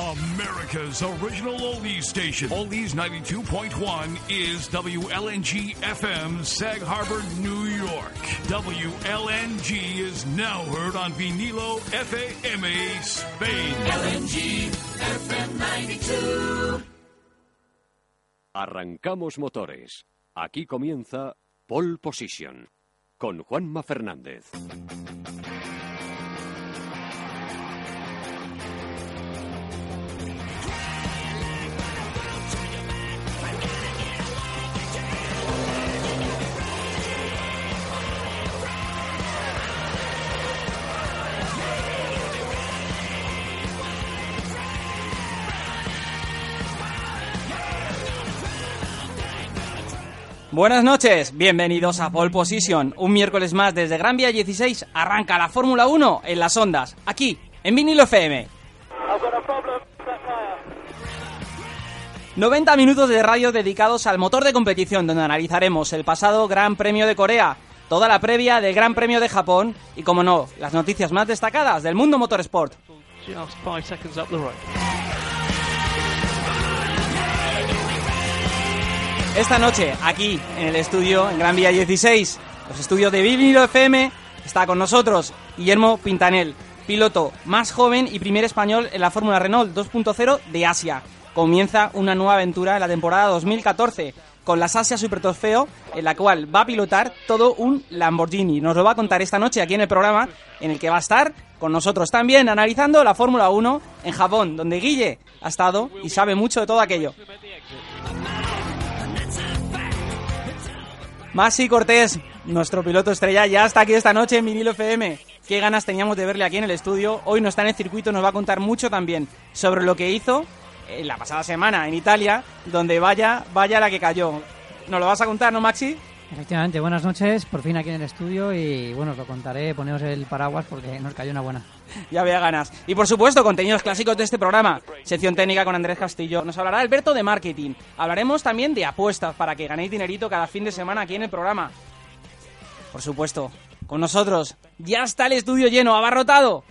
America's original oldies station. Oldies 92.1 is WLNG FM, Sag Harbor, New York. WLNG is now heard on Vinilo FAMA, Spain. LNG FM 92. Arrancamos motores. Aquí comienza Pole Position con Juanma Fernández. Buenas noches, bienvenidos a Pole Position. Un miércoles más desde Gran Vía 16 arranca la Fórmula 1 en las ondas, aquí, en Vinilo FM. 90 minutos de radio dedicados al motor de competición, donde analizaremos el pasado Gran Premio de Corea, toda la previa del Gran Premio de Japón y, como no, las noticias más destacadas del mundo motorsport. Esta noche, aquí en el estudio, en Gran Vía 16, los estudios de Vinilo FM, está con nosotros Guillermo Pintanel, piloto más joven y primer español en la Fórmula Renault 2.0 de Asia. Comienza una nueva aventura en la temporada 2014 con la Asia Super Trofeo, en la cual va a pilotar todo un Lamborghini. Nos lo va a contar esta noche aquí en el programa, en el que va a estar con nosotros también analizando la Fórmula 1 en Japón, donde Guille ha estado y sabe mucho de todo aquello. Masi Cortés, nuestro piloto estrella, ya está aquí esta noche en Vinilo FM. Qué ganas teníamos de verle aquí en el estudio. Hoy no está en el circuito, nos va a contar mucho también sobre lo que hizo la pasada semana en Italia, donde vaya, vaya la que cayó. ¿Nos lo vas a contar, no, Maxi? Efectivamente, buenas noches, por fin aquí en el estudio y bueno, os lo contaré, poneos el paraguas porque nos cayó una buena. Ya había ganas. Y por supuesto, contenidos clásicos de este programa. Sección técnica con Andrés Castillo. Nos hablará Alberto de marketing. Hablaremos también de apuestas para que ganéis dinerito cada fin de semana aquí en el programa. Por supuesto, con nosotros ya está el estudio lleno, abarrotado.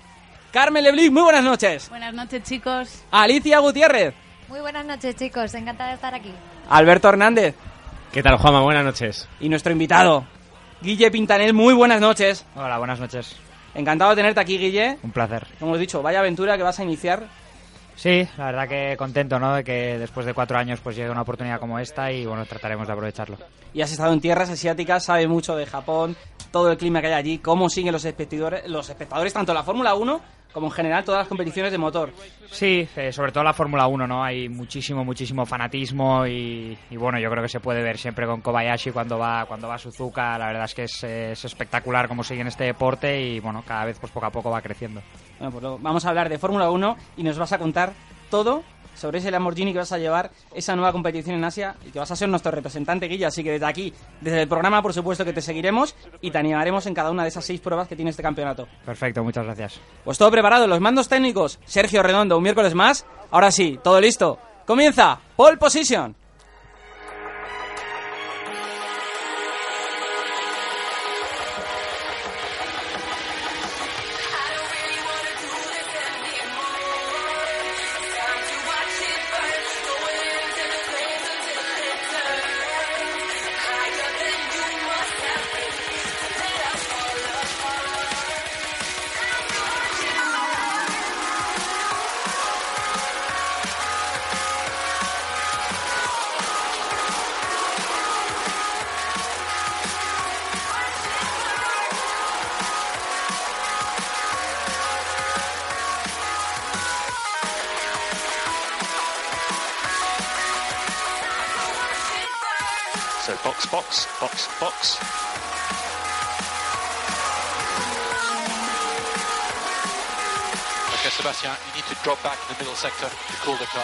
Carmen Leblic, muy buenas noches. Buenas noches, chicos. Alicia Gutiérrez. Muy buenas noches, chicos. Encantada de estar aquí. Alberto Hernández. ¿Qué tal, Juanma? Buenas noches. Y nuestro invitado, Guille Pintanel. Muy buenas noches. Hola, buenas noches. Encantado de tenerte aquí, Guille. Un placer. Como he dicho, vaya aventura que vas a iniciar. Sí, la verdad que contento, ¿no? De que después de cuatro años pues llegue una oportunidad como esta y bueno, trataremos de aprovecharlo. Y has estado en tierras asiáticas, sabe mucho de Japón, todo el clima que hay allí, cómo siguen los espectadores, los espectadores tanto la Fórmula 1 como en general todas las competiciones de motor. Sí, eh, sobre todo la Fórmula 1, ¿no? Hay muchísimo, muchísimo fanatismo y, y, bueno, yo creo que se puede ver siempre con Kobayashi cuando va cuando va a Suzuka. La verdad es que es, es espectacular cómo sigue en este deporte y bueno, cada vez pues poco a poco va creciendo. Bueno, pues luego vamos a hablar de Fórmula 1 y nos vas a contar todo sobre ese Lamborghini que vas a llevar esa nueva competición en Asia y que vas a ser nuestro representante, Guilla. Así que desde aquí, desde el programa, por supuesto que te seguiremos y te animaremos en cada una de esas seis pruebas que tiene este campeonato. Perfecto, muchas gracias. Pues todo preparado, los mandos técnicos, Sergio Redondo, un miércoles más. Ahora sí, todo listo. Comienza, Pole Position. Sector to cool the car.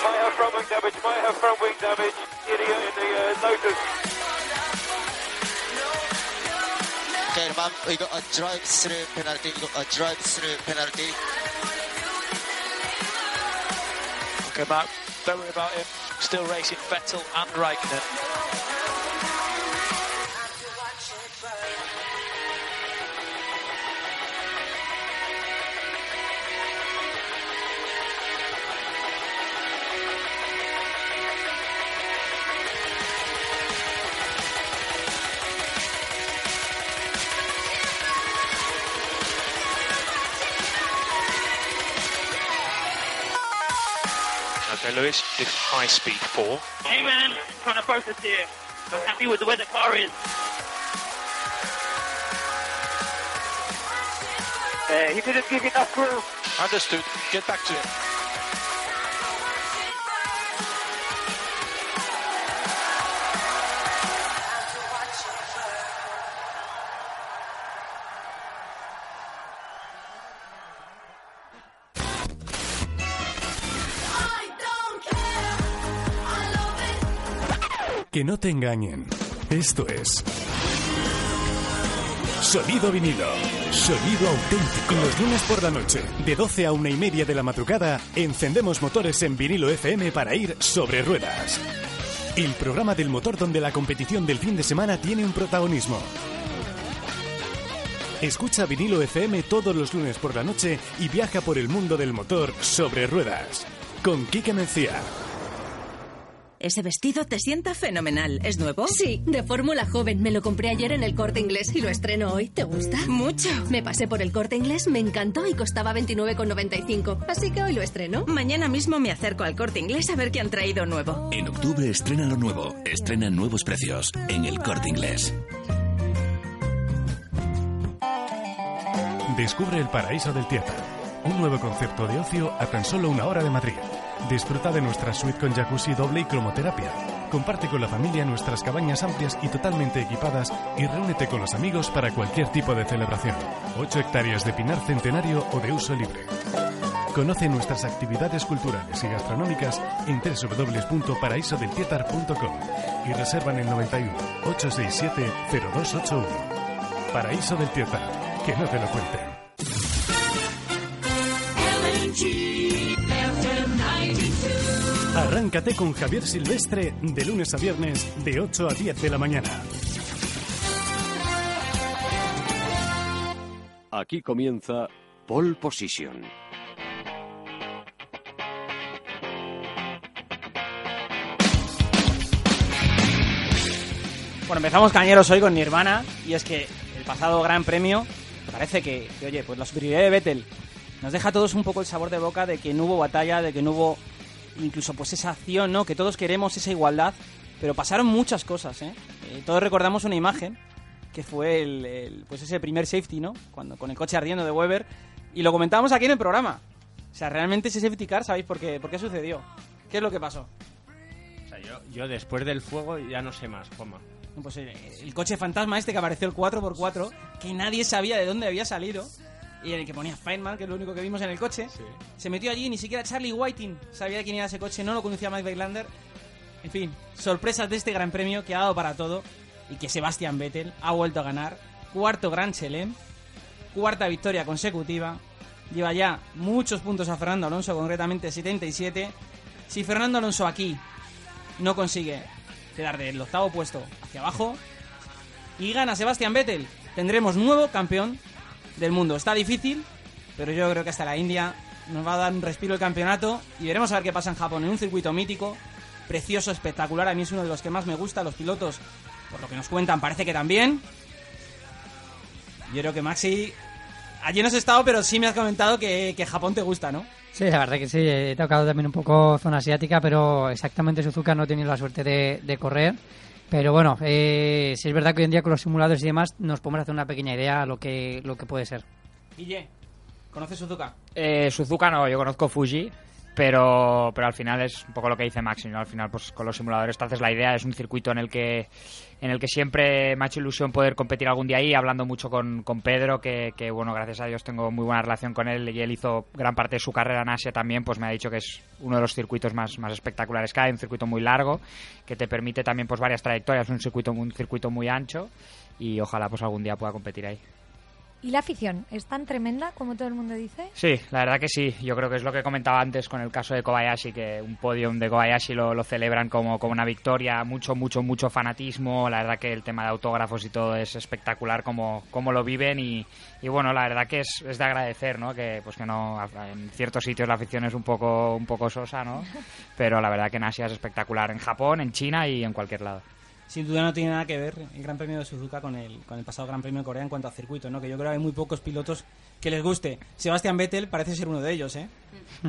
Might have front wing damage, might have front wing damage. Idiot in the uh, Lotus. Okay, ma'am, we got a drive through penalty. We got a drive through penalty. Okay, Matt, don't worry about him. Still racing Vettel and Raikkonen. Lewis, this high speed four. Hey man, trying to focus here. I'm happy with the way the car is. Uh, he didn't give enough room. Understood. Get back to it. Que no te engañen. Esto es. Sonido vinilo. Sonido auténtico. Los lunes por la noche, de 12 a una y media de la madrugada, encendemos motores en vinilo FM para ir sobre ruedas. El programa del motor donde la competición del fin de semana tiene un protagonismo. Escucha vinilo FM todos los lunes por la noche y viaja por el mundo del motor sobre ruedas. Con Kike Mencía. Ese vestido te sienta fenomenal. ¿Es nuevo? Sí, de fórmula joven. Me lo compré ayer en el corte inglés y lo estreno hoy. ¿Te gusta? Mucho. Me pasé por el corte inglés, me encantó y costaba 29,95. Así que hoy lo estreno. Mañana mismo me acerco al corte inglés a ver qué han traído nuevo. En octubre estrena lo nuevo. Estrenan nuevos precios en el corte inglés. Descubre el paraíso del teatro. Un nuevo concepto de ocio a tan solo una hora de Madrid. Disfruta de nuestra suite con jacuzzi doble y cromoterapia. Comparte con la familia nuestras cabañas amplias y totalmente equipadas y reúnete con los amigos para cualquier tipo de celebración. 8 hectáreas de pinar centenario o de uso libre. Conoce nuestras actividades culturales y gastronómicas en www.paraisodeltietar.com y reserva en el 91 867 0281. Paraíso del Tietar, que no te lo cuenten. Arráncate con Javier Silvestre de lunes a viernes de 8 a 10 de la mañana. Aquí comienza Pole Position. Bueno, empezamos cañeros hoy con Nirvana y es que el pasado Gran Premio parece que, que, oye, pues la superioridad de Vettel nos deja a todos un poco el sabor de boca de que no hubo batalla, de que no hubo incluso pues esa acción, ¿no? Que todos queremos esa igualdad, pero pasaron muchas cosas, ¿eh? Eh, todos recordamos una imagen que fue el, el, pues ese primer safety, ¿no? Cuando con el coche ardiendo de Weber y lo comentábamos aquí en el programa. O sea, realmente ese safety car, ¿sabéis por qué, por qué sucedió? ¿Qué es lo que pasó? O sea, yo, yo después del fuego ya no sé más, Juanma. Pues el, el coche fantasma este que apareció el 4x4, que nadie sabía de dónde había salido, y en el que ponía Feynman, que es lo único que vimos en el coche, Sí. se metió allí, ni siquiera Charlie Whiting sabía quién era ese coche, no lo conocía Mike Bailander. En fin, sorpresas de este gran premio que ha dado para todo y que Sebastian Vettel ha vuelto a ganar. Cuarto Gran Chelem, cuarta victoria consecutiva. Lleva ya muchos puntos a Fernando Alonso, concretamente 77. Si Fernando Alonso aquí no consigue quedar del octavo puesto hacia abajo y gana Sebastian Vettel, tendremos nuevo campeón del mundo. Está difícil, pero yo creo que hasta la India nos va a dar un respiro el campeonato y veremos a ver qué pasa en Japón en un circuito mítico, precioso, espectacular. A mí es uno de los que más me gusta. Los pilotos, por lo que nos cuentan, parece que también. Yo creo que Maxi, allí no has estado, pero sí me has comentado que, que Japón te gusta, ¿no? Sí, la verdad que sí, he tocado también un poco zona asiática, pero exactamente Suzuka no he tenido la suerte de, de correr. Pero bueno, eh, sí es verdad que hoy en día con los simuladores y demás nos podemos hacer una pequeña idea a lo que, lo que puede ser. Guille, ¿conoces Suzuka? Eh, Suzuka no, yo conozco Fuji, pero, pero al final es un poco lo que dice Maxi. Al final, pues con los simuladores te haces la idea, es un circuito en el que en el que siempre me ha hecho ilusión poder competir algún día ahí, hablando mucho con, con Pedro, que, que, bueno, gracias a Dios tengo muy buena relación con él y él hizo gran parte de su carrera en Asia también, pues me ha dicho que es uno de los circuitos más, más espectaculares que hay, un circuito muy largo, que te permite también pues varias trayectorias, un circuito, un circuito muy ancho y ojalá pues algún día pueda competir ahí. ¿Y la afición es tan tremenda como todo el mundo dice? Sí, la verdad que sí. Yo creo que es lo que comentaba antes con el caso de Kobayashi, que un podium de Kobayashi lo, lo celebran como, como una victoria, mucho, mucho, mucho fanatismo. La verdad que el tema de autógrafos y todo es espectacular como, como lo viven y, y bueno, la verdad que es, es de agradecer, ¿no? Que pues que no en ciertos sitios la afición es un poco un poco sosa, ¿no? Pero la verdad que en Asia es espectacular, en Japón, en China y en cualquier lado sin duda no tiene nada que ver el Gran Premio de Suzuka con el, con el pasado Gran Premio de Corea en cuanto a circuito, ¿no? Que yo creo que hay muy pocos pilotos que les guste. Sebastián Vettel parece ser uno de ellos, ¿eh?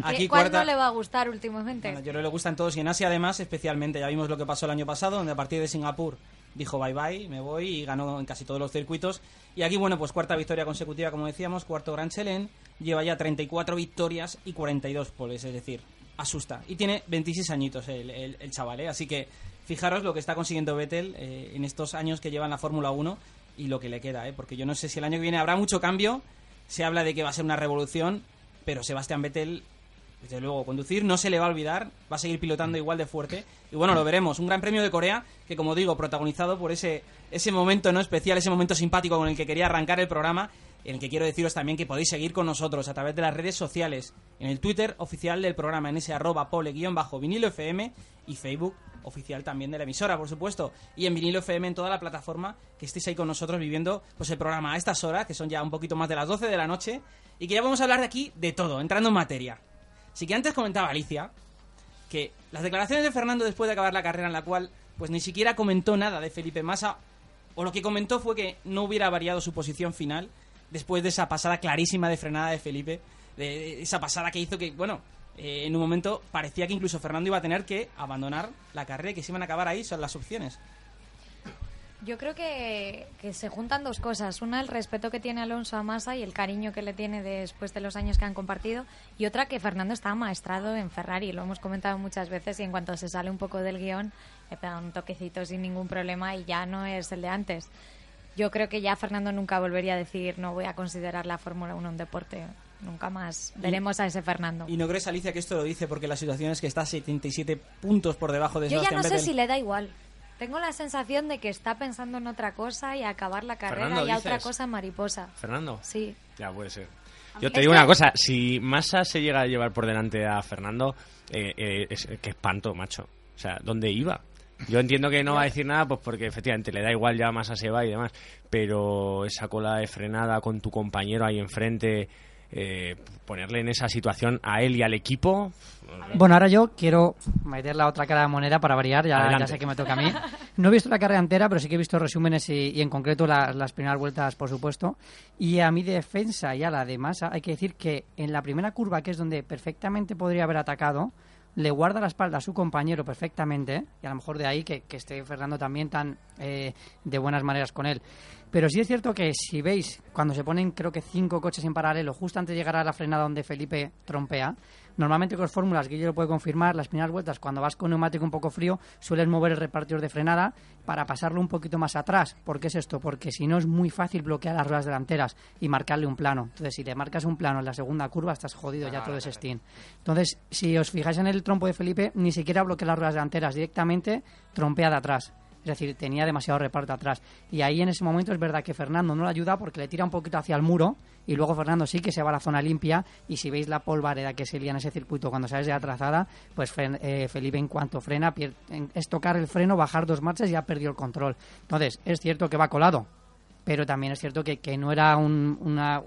Aquí ¿Cuál no le va a gustar últimamente? Bueno, yo creo que le gustan todos y en Asia además especialmente. Ya vimos lo que pasó el año pasado, donde a partir de Singapur dijo bye bye, me voy y ganó en casi todos los circuitos. Y aquí, bueno, pues cuarta victoria consecutiva, como decíamos, cuarto Gran Chelem, lleva ya 34 victorias y 42 poles, es decir, asusta. Y tiene 26 añitos el, el, el chaval, ¿eh? Así que fijaros lo que está consiguiendo Vettel eh, en estos años que lleva en la Fórmula 1 y lo que le queda, ¿eh? porque yo no sé si el año que viene habrá mucho cambio, se habla de que va a ser una revolución, pero Sebastián Vettel, desde luego, conducir no se le va a olvidar, va a seguir pilotando igual de fuerte, y bueno, lo veremos, un gran premio de Corea, que como digo, protagonizado por ese, ese momento no especial, ese momento simpático con el que quería arrancar el programa, en el que quiero deciros también que podéis seguir con nosotros a través de las redes sociales, en el Twitter oficial del programa, en ese arroba pole-vinilo FM y Facebook oficial también de la emisora, por supuesto, y en vinilo FM en toda la plataforma, que estéis ahí con nosotros viviendo pues el programa a estas horas, que son ya un poquito más de las 12 de la noche, y que ya vamos a hablar de aquí de todo, entrando en materia. Así que antes comentaba Alicia que las declaraciones de Fernando después de acabar la carrera en la cual pues ni siquiera comentó nada de Felipe Massa, o lo que comentó fue que no hubiera variado su posición final después de esa pasada clarísima de frenada de Felipe, de esa pasada que hizo que, bueno, eh, en un momento parecía que incluso Fernando iba a tener que abandonar la carrera y que se iban a acabar ahí, son las opciones. Yo creo que, se juntan dos cosas. Una, el respeto que tiene Alonso a Massa y el cariño que le tiene después de los años que han compartido. Y otra, que Fernando está maestrado en Ferrari. Lo hemos comentado muchas veces y en cuanto se sale un poco del guion, le pega un toquecito sin ningún problema y ya no es el de antes. Yo creo que ya Fernando nunca volvería a decir no voy a considerar la Fórmula 1 un deporte nunca más veremos a ese Fernando. ¿Y no crees, Alicia, que esto lo dice porque la situación es que está 77 puntos por debajo de Yo ya no sé si le da igual. Tengo la sensación de que está pensando en otra cosa y acabar la carrera y a otra cosa mariposa. ¿Fernando? Sí. Ya puede ser. Yo te digo una cosa, si Massa se llega a llevar por delante a Fernando, eh, eh, es, que espanto, macho. O sea, ¿dónde iba? Yo entiendo que no va a decir nada, pues porque efectivamente le da igual ya Massa se va y demás, pero esa cola de frenada con tu compañero ahí enfrente, eh, ponerle en esa situación a él y al equipo. Bueno, ahora yo quiero meter la otra cara de moneda para variar, ya, ya, sé que me toca a mí. No he visto la carrera entera, pero sí que he visto resúmenes y, y en concreto la, las primeras vueltas, por supuesto. Y a mi defensa y a la de Massa, hay que decir que en la primera curva, que es donde perfectamente podría haber atacado, le guarda la espalda a su compañero perfectamente, y a lo mejor de ahí que, esté Fernando también tan eh, de buenas maneras con él. Pero sí es cierto que si veis, cuando se ponen creo que cinco coches en paralelo, justo antes de llegar a la frenada donde Felipe trompea, normalmente con las fórmulas, que yo lo puedo confirmar, las primeras vueltas, cuando vas con neumático un poco frío, sueles mover el repartidor de frenada para pasarlo un poquito más atrás. ¿Por qué es esto? Porque si no es muy fácil bloquear las ruedas delanteras y marcarle un plano. Entonces, si le marcas un plano en la segunda curva, estás jodido ya todo ese steam. Entonces, si os fijáis en el trompo de Felipe, ni siquiera bloquea las ruedas delanteras, directamente trompea de atrás. Es decir, tenía demasiado reparto atrás. Y ahí en ese momento es verdad que Fernando no le ayuda porque le tira un poquito hacia el muro y luego Fernando sí que se va a la zona limpia y si veis la polvareda que se lía en ese circuito cuando sales de la trazada, pues eh, Felipe en cuanto frena es tocar el freno, bajar dos marchas y ya perdió el control. Entonces, es cierto que va colado, pero también es cierto que, que no era un, una,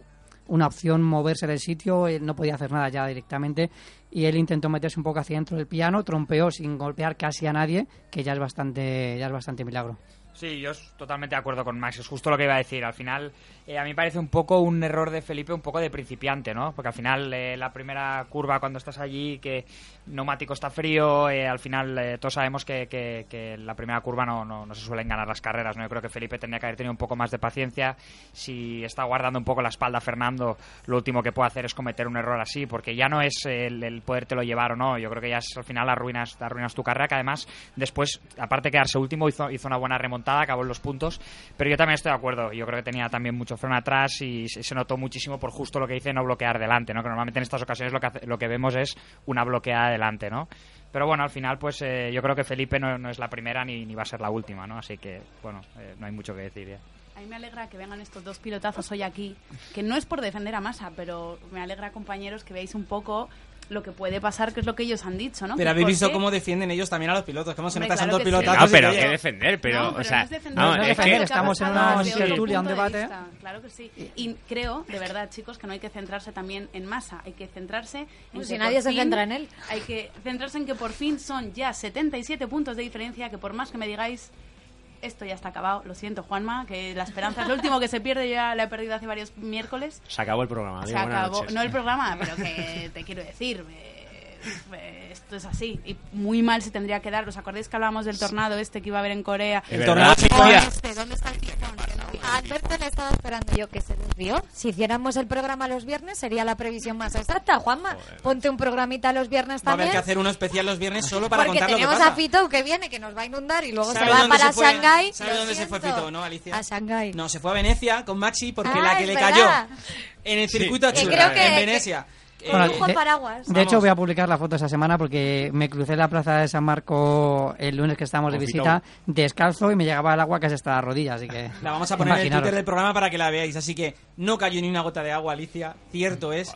una opción moverse del sitio, él no podía hacer nada ya directamente y él intentó meterse un poco hacia dentro del piano, trompeó sin golpear casi a nadie, que ya es bastante, ya es bastante milagro. Sí, yo totalmente de acuerdo con Max, es justo lo que iba a decir. Al final, eh, a mí parece un poco un error de Felipe, un poco de principiante, ¿no? Porque al final, eh, la primera curva cuando estás allí, que neumático está frío, eh, al final eh, todos sabemos que, que, que, la primera curva no, no, no, se suelen ganar las carreras, ¿no? Yo creo que Felipe tendría que haber tenido un poco más de paciencia. Si está guardando un poco la espalda a Fernando, lo último que puede hacer es cometer un error así, porque ya no es el, el podértelo llevar o no. Yo creo que ya es, al final arruinas, arruinas tu carrera, que además, después, aparte de quedarse último, hizo, hizo una buena remontada acabó en los puntos, pero yo también estoy de acuerdo. Yo creo que tenía también mucho freno atrás y se notó muchísimo por justo lo que dice no bloquear delante, ¿no? Que normalmente en estas ocasiones lo que, lo que vemos es una bloqueada delante, ¿no? Pero bueno, al final, pues eh, yo creo que Felipe no, no es la primera ni, ni, va a ser la última, ¿no? Así que, bueno, eh, no hay mucho que decir ya. A mí me alegra que vengan estos dos pilotazos hoy aquí, que no es por defender a Massa, pero me alegra, compañeros, que veáis un poco lo que puede pasar, que es lo que ellos han dicho, ¿no? Pero habéis visto qué- cómo defienden ellos también a los pilotos. Cómo se Hombre, nota son claro dos que sí. No, pero que defender, pero, No, o sea, no es defender, vamos, no es es defender, que estamos en una tertulia, un debate. Claro que sí. Y creo, de verdad, chicos, que no hay que centrarse también en masa. Hay que centrarse en Pues que si nadie se fin- centra en él. Hay que centrarse en que por fin son ya 77 puntos de diferencia, que por más que me digáis esto ya está acabado. Lo siento, Juanma, que la esperanza es lo último que se pierde. Yo ya la he perdido hace varios miércoles. Se acabó el programa. Se digo, acabó. No el programa, pero que te quiero decir. eh, esto es así. Y muy mal se tendría que dar. ¿Os acordáis que hablábamos del tornado este que iba a haber en Corea? El verdad. tornado este, ¿Dónde está el tifón? A Alberto le estaba esperando yo que se desvió. Si hiciéramos el programa los viernes sería la previsión más exacta. Juanma, ponte un programita los viernes Va a haber también. que hacer uno especial los viernes solo para porque contar lo que tenemos pasa. a Fito que viene, que nos va a inundar y luego se ¿Sabes va dónde para se fue? Shanghái. ¿Sabes Lo dónde se fue. Fito, no, Alicia? A Shanghái. No, se fue a Venecia con Maxi porque Ah, la que le verdad. cayó en el Sí. circuito Que churra, creo que- en Venecia. Eh, de- paraguas. De hecho, voy a publicar la foto esa semana porque me crucé la plaza de San Marco el lunes que estábamos de visita descalzo y me llegaba el agua casi hasta la rodilla, así que... La vamos a poner en el. Twitter del programa para que la veáis. Así que no cayó ni una gota de agua, Alicia. Cierto es.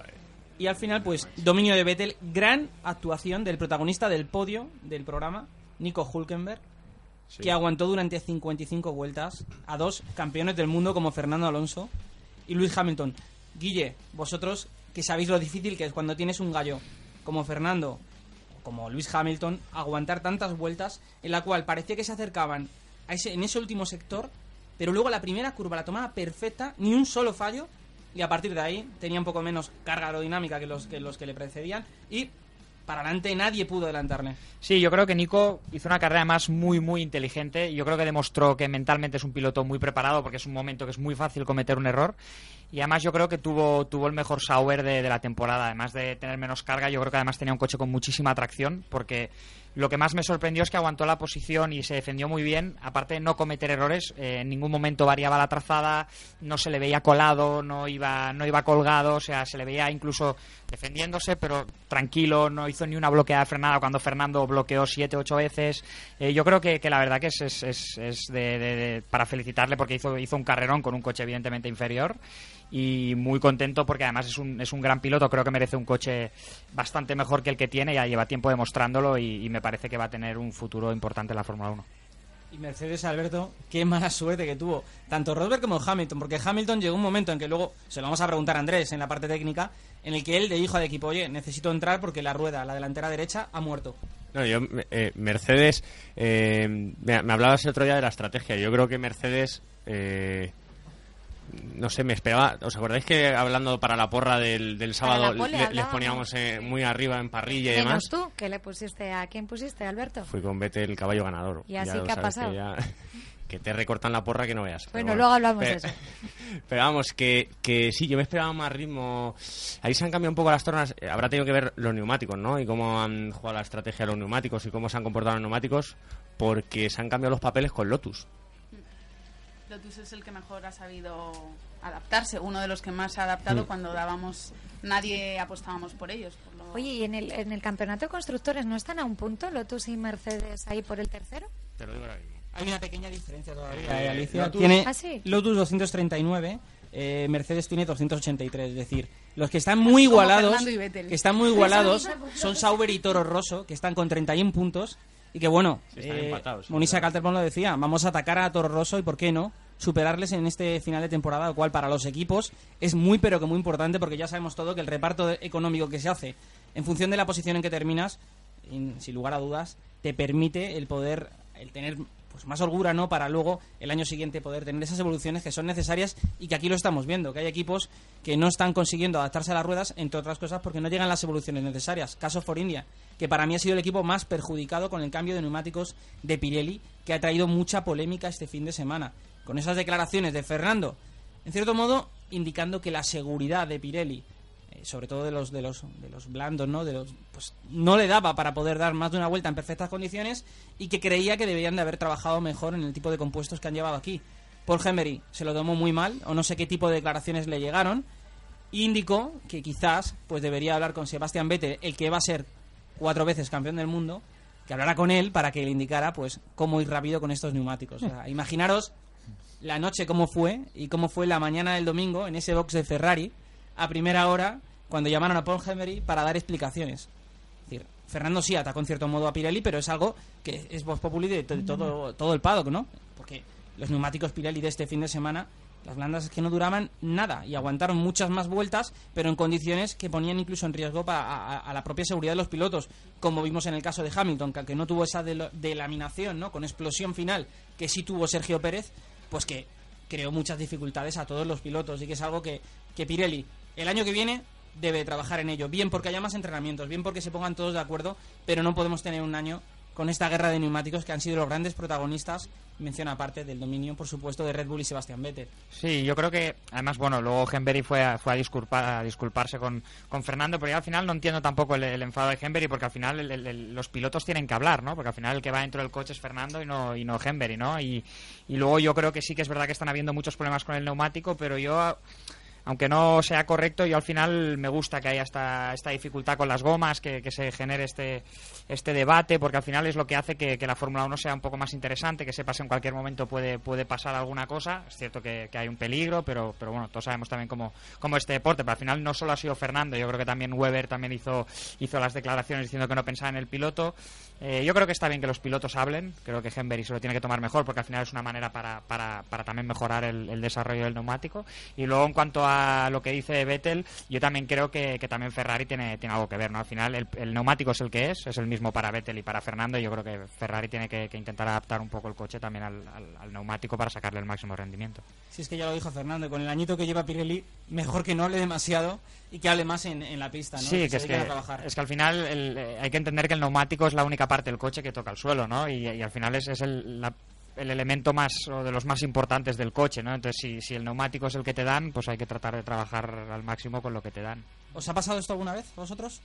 Y al final, pues, dominio de Vettel. Gran actuación del protagonista del podio del programa, Nico Hulkenberg, Sí. que aguantó durante 55 vueltas a dos campeones del mundo como Fernando Alonso y Luis Hamilton. Guille, vosotros que sabéis lo difícil que es cuando tienes un gallo como Fernando como Luis Hamilton, aguantar tantas vueltas en la cual parecía que se acercaban a ese, en ese último sector, pero luego la primera curva la tomaba perfecta, ni un solo fallo, y a partir de ahí tenía un poco menos carga aerodinámica que los que, los que le precedían, y para adelante nadie pudo adelantarle. Sí, yo creo que Nico hizo una carrera más muy, muy inteligente. Yo creo que demostró que mentalmente es un piloto muy preparado porque es un momento que es muy fácil cometer un error. Y además yo creo que tuvo, tuvo el mejor Sauber de, de la temporada. Además de tener menos carga, yo creo que además tenía un coche con muchísima tracción porque lo que más me sorprendió es que aguantó la posición y se defendió muy bien. Aparte de no cometer errores, eh, en ningún momento variaba la trazada, no se le veía colado, no iba, no iba colgado, o sea, se le veía incluso defendiéndose, pero tranquilo, no hizo ni una bloqueada de frenada cuando Fernando bloqueó siete, ocho veces. Eh, yo creo que, que la verdad que es, es, es- es de, de- para felicitarle porque hizo, hizo un carrerón con un coche evidentemente inferior y muy contento porque además es un, es un gran piloto, creo que merece un coche bastante mejor que el que tiene, ya lleva tiempo demostrándolo y, y me parece que va a tener un futuro importante en la Fórmula 1. Y Mercedes Alberto, qué mala suerte que tuvo tanto Rosberg como Hamilton, porque Hamilton llegó un momento en que luego, se lo vamos a preguntar a Andrés en la parte técnica, en el que él le dijo al equipo, oye, necesito entrar porque la rueda, la delantera derecha, ha muerto. No, yo, eh, Mercedes, eh, me, me hablabas el otro día de la estrategia. Yo creo que Mercedes, eh, no sé, me esperaba. ¿Os acordáis que hablando para la porra del, del sábado pole le- les poníamos eh, muy arriba en parrilla y demás? tú, que le pusiste a quién pusiste, Alberto. Fui con Vettel el caballo ganador. ¿Y así qué ha pasado? Que, ya- que te recortan la porra que no veas. Bueno, luego hablamos Pero- de eso. Pero vamos, que, que sí, yo me esperaba más ritmo. Ahí se han cambiado un poco las tornas. Eh, Habrá tenido que ver los neumáticos, ¿no? Y cómo han jugado la estrategia de los neumáticos y cómo se han comportado los neumáticos. Porque se han cambiado los papeles con Lotus. Lotus es el que mejor ha sabido adaptarse, uno de los que más ha adaptado Mm. cuando dábamos, nadie apostábamos por ellos. por lo- Oye, ¿y en el, en el campeonato de constructores no están a un punto Lotus y Mercedes ahí por el tercero? Te lo digo ahora mismo. Hay una pequeña diferencia todavía, Eh, eh, Alicia. Lotus- Tiene ¿Ah, sí? Lotus 239, eh, Mercedes tiene 283. Es decir, los que están muy igualados, que están muy igualados, son Sauber y Toro Rosso, que están con 31 puntos. Y que bueno, Sí, están eh, Monisa. Calterpon lo decía, vamos a atacar a Toro Rosso y por qué no superarles en este final de temporada, lo cual para los equipos es muy pero que muy importante porque ya sabemos todo que el reparto económico que se hace en función de la posición en que terminas, in- sin lugar a dudas, te permite el poder, el tener pues más holgura, ¿no? Para luego el año siguiente poder tener esas evoluciones que son necesarias y que aquí lo estamos viendo, que hay equipos que no están consiguiendo adaptarse a las ruedas, entre otras cosas porque no llegan las evoluciones necesarias. Caso For India, que para mí ha sido el equipo más perjudicado con el cambio de neumáticos de Pirelli, que ha traído mucha polémica este fin de semana. Con esas declaraciones de Fernando, en cierto modo, indicando que la seguridad de Pirelli eh, sobre todo de los de los de los blandos no de los pues no le daba para poder dar más de una vuelta en perfectas condiciones y que creía que deberían de haber trabajado mejor en el tipo de compuestos que han llevado aquí. Paul Hemery se lo tomó muy mal o no sé qué tipo de declaraciones le llegaron e indicó que quizás pues debería hablar con Sebastián Vettel el que va a ser cuatro veces campeón del mundo que hablara con él para que le indicara pues cómo ir rápido con estos neumáticos. O sea, imaginaros la noche cómo fue y cómo fue la mañana del domingo en ese box de Ferrari a primera hora cuando llamaron a Paul Henry para dar explicaciones. Es decir, Fernando sí atacó en cierto modo a Pirelli, pero es algo que es voz populi de, to- de todo, todo el paddock, ¿no? Porque los neumáticos Pirelli de este fin de semana, las blandas es que no duraban nada y aguantaron muchas más vueltas, pero en condiciones que ponían incluso en riesgo a, a la propia seguridad de los pilotos, como vimos en el caso de Hamilton, que aunque no tuvo esa delaminación, ¿no? Con explosión final que sí tuvo Sergio Pérez, pues que creó muchas dificultades a todos los pilotos. Y que es algo que, que Pirelli el año que viene debe trabajar en ello, bien porque haya más entrenamientos, bien porque se pongan todos de acuerdo, pero no podemos tener un año con esta guerra de neumáticos que han sido los grandes protagonistas, mención aparte del dominio, por supuesto, de Red Bull y Sebastián Vettel. Sí, yo creo que, además, bueno, luego Henberry fue a, fue a, disculpar, a disculparse con, con Fernando, pero yo al final no entiendo tampoco el, enfado de Henberry, porque al final el- los pilotos tienen que hablar, ¿no? Porque al final el que va dentro del coche es Fernando y no, y no Henberry, ¿no? Y, y luego yo creo que sí que es verdad que están habiendo muchos problemas con el neumático, pero yo aunque no sea correcto, yo al final me gusta que haya esta, esta dificultad con las gomas, que, que se genere este, este debate, porque al final es lo que hace que, la Fórmula 1 sea un poco más interesante, que sepas en cualquier momento puede, puede pasar alguna cosa. Es cierto que, que hay un peligro, pero, pero bueno, todos sabemos también cómo, cómo este deporte, pero al final no solo ha sido Fernando, yo creo que también Weber también hizo, hizo las declaraciones diciendo que no pensaba en el piloto. Eh, yo creo que está bien que los pilotos hablen, creo que Henberry se lo tiene que tomar mejor, porque al final es una manera para, para, para también mejorar el, el desarrollo del neumático. Y luego en cuanto a lo que dice Vettel, yo también creo que, que también Ferrari tiene, tiene algo que ver, ¿no? Al final el, el neumático es el que es, es el mismo para Vettel y para Fernando, y yo creo que Ferrari tiene que, que intentar adaptar un poco el coche también al, al- al neumático para sacarle el máximo rendimiento. Si es que ya lo dijo Fernando, con el añito que lleva Pirelli, mejor que no hable demasiado y que hable más en, en la pista, ¿no? Sí, que, se es, que, es que al final el- eh, hay que entender que el neumático es la única parte del coche que toca el suelo, ¿no? Y, y al final es, es el, la- el elemento más o de los más importantes del coche, ¿no? Entonces, si, si el neumático es el que te dan, pues hay que tratar de trabajar al máximo con lo que te dan. ¿Os ha pasado esto alguna vez, vosotros?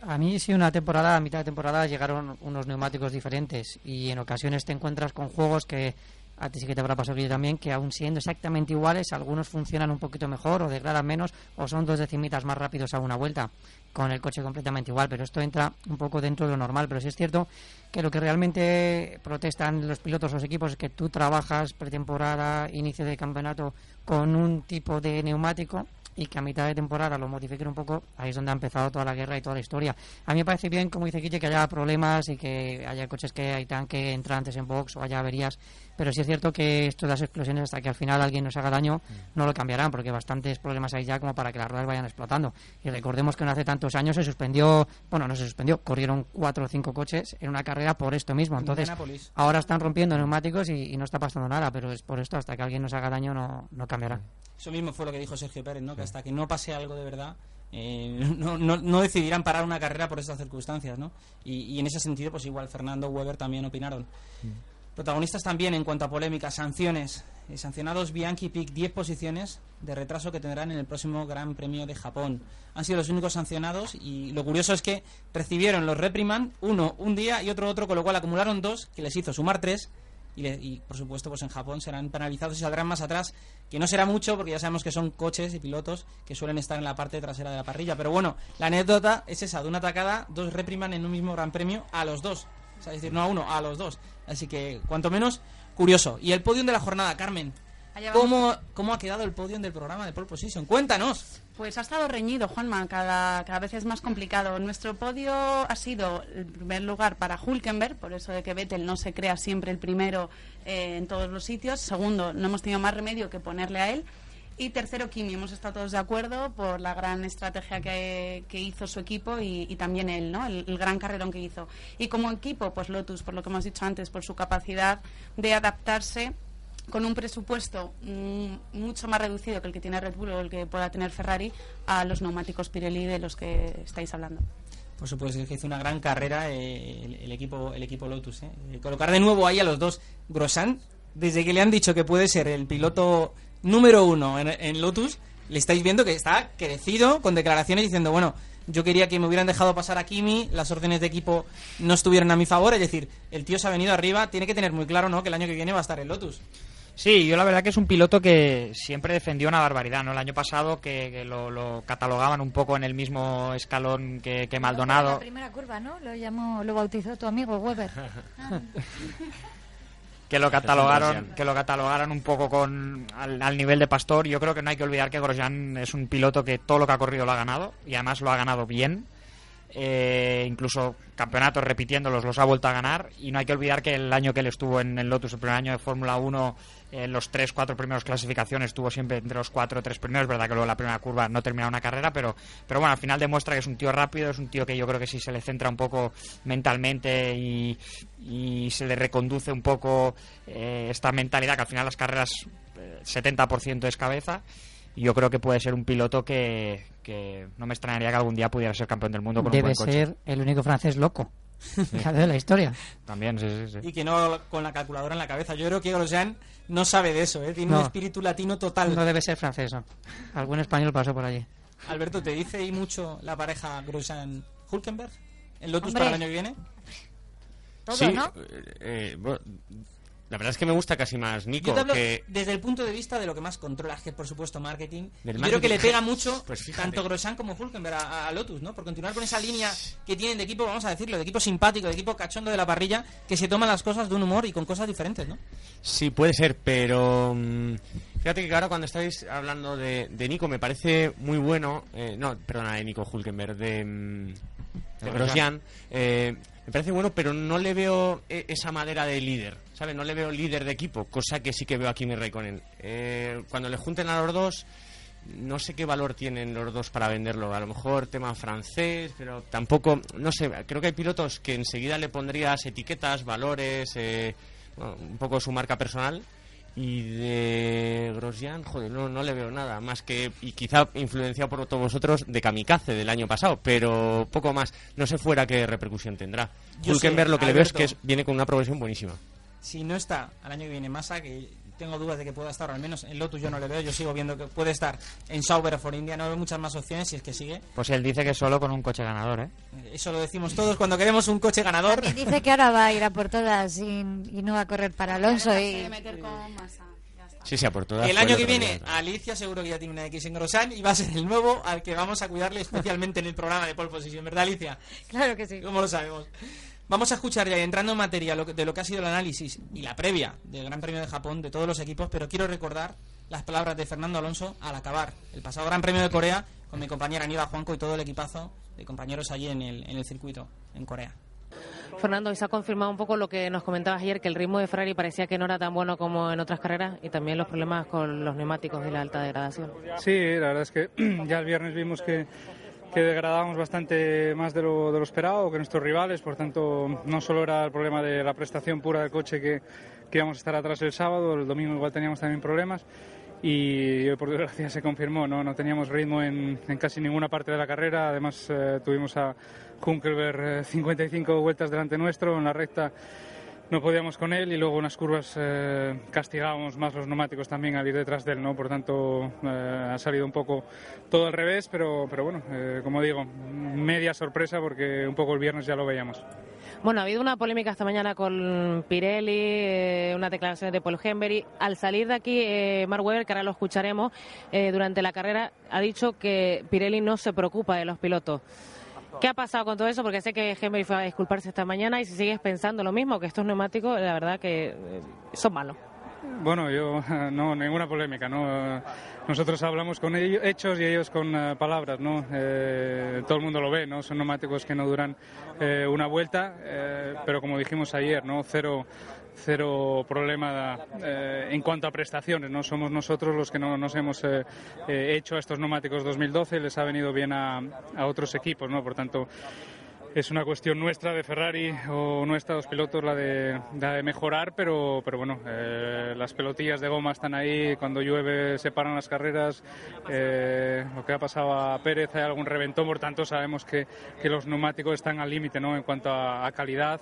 A mí sí una temporada, a mitad de temporada llegaron unos neumáticos diferentes y en ocasiones te encuentras con juegos que a ti sí que te habrá pasado a ti también, que aún siendo exactamente iguales, algunos funcionan un poquito mejor o degradan menos o son dos decimitas más rápidos a una vuelta con el coche completamente igual, pero esto entra un poco dentro de lo normal, pero sí es cierto que lo que realmente protestan los pilotos los equipos es que tú trabajas pretemporada, inicio de campeonato con un tipo de neumático y que a mitad de temporada lo modifiquen un poco, ahí es donde ha empezado toda la guerra y toda la historia. A mí me parece bien, como dice Quique, que haya problemas y que haya coches que hay que entrar antes en box o haya averías, pero sí es cierto que esto de las explosiones, hasta que al final alguien nos haga daño, no lo cambiarán, porque bastantes problemas hay ya como para que las ruedas vayan explotando. Y recordemos que no hace tantos años se suspendió, bueno, no se suspendió, corrieron cuatro o cinco coches en una carrera por esto mismo. Entonces, ahora están rompiendo neumáticos y, y no está pasando nada, pero es por esto, hasta que alguien nos haga daño, no, no cambiará. Eso mismo fue lo que dijo Sergio Pérez, ¿no? Que hasta que no pase algo de verdad, eh, no, no, no decidirán parar una carrera por estas circunstancias, ¿no? Y, y en ese sentido, pues igual Fernando Weber también opinaron. Protagonistas también en cuanto a polémicas, sanciones. Eh, sancionados Bianchi Pic 10 posiciones de retraso que tendrán en el próximo Gran Premio de Japón. Han sido los únicos sancionados y lo curioso es que recibieron los reprimand uno un día y otro otro, con lo cual acumularon dos, que les hizo sumar tres. Y, le- y, por supuesto pues en Japón serán penalizados y saldrán más atrás que no será mucho porque ya sabemos que son coches y pilotos que suelen estar en la parte trasera de la parrilla pero bueno la anécdota es esa de una atacada dos repriman en un mismo gran premio a los dos o sea, es decir no a uno a los dos así que cuanto menos curioso y el podium de la jornada Carmen. ¿cómo, cómo ha quedado el podium del programa de Pole Position? cuéntanos Pues ha estado reñido, Juanma, cada, cada vez es más complicado. Nuestro podio ha sido el primer lugar para Hulkenberg, por eso de que Vettel no se crea siempre el primero eh, en todos los sitios. Segundo, no hemos tenido más remedio que ponerle a él. Y tercero, Kimi. Hemos estado todos de acuerdo por la gran estrategia que, que hizo su equipo y, también él, ¿no? El, gran carrerón que hizo. Y como equipo, pues Lotus, por lo que hemos dicho antes, por su capacidad de adaptarse con un presupuesto mm, mucho más reducido que el que tiene Red Bull o el que pueda tener Ferrari a los neumáticos Pirelli de los que estáis hablando. Por supuesto es que hizo una gran carrera eh, el, equipo el equipo Lotus. eh. Colocar de nuevo ahí a los dos. Grosjean, desde que le han dicho que puede ser el piloto número uno en, en Lotus, le estáis viendo que está crecido con declaraciones diciendo, bueno, yo quería que me hubieran dejado pasar a Kimi, las órdenes de equipo no estuvieron a mi favor, es decir, el tío se ha venido arriba, tiene que tener muy claro, ¿no?, que el año que viene va a estar en Lotus. Sí, yo la verdad que es un piloto que siempre defendió una barbaridad, ¿no? El año pasado que, que lo, lo catalogaban un poco en el mismo escalón que, que La Maldonado. primera curva, ¿no? Lo llamó, lo bautizó tu amigo Weber. que lo catalogaron que lo catalogaron un poco con al, al, nivel de Pastor. Yo creo que no hay que olvidar que Grosjean es un piloto que todo lo que ha corrido lo ha ganado y además lo ha ganado bien. Eh, incluso campeonatos repitiéndolos los ha vuelto a ganar. Y no hay que olvidar que el año que él estuvo en el Lotus, el primer año de Fórmula 1, en los tres, cuatro primeros clasificaciones estuvo siempre entre los cuatro o tres primeros, verdad que luego la primera curva no terminó una carrera, pero, pero bueno, al final demuestra que es un tío rápido, es un tío que yo creo que si se le centra un poco mentalmente y, y se le reconduce un poco eh, esta mentalidad, que al final las carreras eh, 70% es cabeza, yo creo que puede ser un piloto que, que no me extrañaría que algún día pudiera ser campeón del mundo con Debe un buen coche. ser el único francés loco de la historia. También, sí, sí, sí. Y que no con la calculadora en la cabeza. Yo creo que Grosjean no sabe de eso, ¿eh? tiene No. un espíritu latino total. No debe ser francés, no. Algún español pasó por allí. Alberto, ¿te dice y mucho la pareja Grosjean-Hulkenberg? ¿El Lotus Hombre. para el año que viene? Todo, sí, ¿no? eh, eh, bueno, la verdad es que me gusta casi más Nico Yo te hablo que desde el punto de vista de lo que más controlas, que es por supuesto marketing. Del creo que le pega mucho Pues tanto Grosjean como Hulkenberg a, a Lotus, ¿no? Por continuar con esa línea que tienen de equipo, vamos a decirlo, de equipo simpático, de equipo cachondo de la parrilla, que se toman las cosas de un humor y con cosas diferentes, ¿no? Sí, puede ser, pero mm, fíjate que ahora cuando estáis hablando de, de Nico me parece muy bueno, eh, no, perdona, de Nico Hulkenberg, de, mm, de Grosjean, eh, me parece bueno, pero no le veo eh, esa madera de líder, ¿sabes? No le veo líder de equipo, cosa que sí que veo a Kimi Raikkonen. Eh, cuando le junten a los dos, no sé qué valor tienen los dos para venderlo. A lo mejor tema francés, pero tampoco, no sé, creo que hay pilotos que enseguida le pondrías etiquetas, valores, eh, bueno, un poco su marca personal. Y de Grosjean, joder, no, no le veo nada más que, y quizá influenciado por todos vosotros, de Kamikaze del año pasado, pero poco más. No sé fuera qué repercusión tendrá. Hulkenberg lo que le veo es que es- viene con una progresión buenísima. Si no está al año que viene Massa, que tengo dudas de que pueda estar, o al menos en Lotus yo no le veo, yo sigo viendo que puede estar en Sauber o for India, no veo muchas más opciones si es que sigue. Pues él dice que solo con un coche ganador, ¿eh? Eso lo decimos todos cuando queremos un coche ganador. Y dice que ahora va a ir a por todas y, y no va a correr para Alonso. Y... Sí, sí, a por todas. El fue año que viene, día. Alicia seguro que ya tiene una X en Grosjean y va a ser el nuevo al que vamos a cuidarle especialmente en el programa de Pole Position, ¿verdad, Alicia? Claro que sí. ¿Cómo lo sabemos? Vamos a escuchar ya, y entrando en materia de lo que ha sido el análisis y la previa del Gran Premio de Japón de todos los equipos, pero quiero recordar las palabras de Fernando Alonso al acabar el pasado Gran Premio de Corea con mi compañera Aníbal Juanco y todo el equipazo de compañeros allí en el, en el circuito, en Corea. Fernando, y se ha confirmado un poco lo que nos comentabas ayer, que el ritmo de Ferrari parecía que no era tan bueno como en otras carreras y también los problemas con los neumáticos y la alta degradación. Sí, la verdad es que ya el viernes vimos que, que degradábamos bastante más de lo, de lo esperado que nuestros rivales, por tanto no solo era el problema de la prestación pura del coche que, que íbamos a estar atrás el sábado, el domingo igual teníamos también problemas y por desgracia se confirmó, no, no teníamos ritmo en, en casi ninguna parte de la carrera, además eh, tuvimos a Hunkelberg eh, 55 vueltas delante nuestro en la recta no podíamos con él y luego en las curvas eh, castigábamos más los neumáticos también al ir detrás de él, ¿no? Por tanto, eh, ha salido un poco todo al revés, pero, pero bueno, eh, como digo, media sorpresa porque un poco el viernes ya lo veíamos. Bueno, ha habido una polémica esta mañana con Pirelli, eh, unas declaraciones de Paul Hembery. Al salir de aquí, eh, Mark Webber, que ahora lo escucharemos, eh, durante la carrera ha dicho que Pirelli no se preocupa de los pilotos. ¿Qué ha pasado con todo eso? Porque sé que Hembery fue a disculparse esta mañana y si sigues pensando lo mismo, que estos neumáticos, la verdad que eh, son malos. Bueno, yo no, ninguna polémica, ¿no? Nosotros hablamos con ellos, hechos y ellos con eh, palabras, ¿no? Eh, todo el mundo lo ve, ¿no? Son neumáticos que no duran eh, una vuelta, eh, pero como dijimos ayer, ¿no? Cero, cero problema eh, en cuanto a prestaciones, ¿no? Somos nosotros los que no nos hemos eh, eh, hecho a estos neumáticos 2012, les ha venido bien a, a otros equipos, ¿no? Por tanto, es una cuestión nuestra de Ferrari o nuestra, los pilotos, la de, la de mejorar, pero, pero bueno, eh, las pelotillas de goma están ahí, cuando llueve se paran las carreras, eh, lo que ha pasado a Pérez, hay algún reventón, por tanto sabemos que, que los neumáticos están al límite ¿no? en cuanto a, a calidad.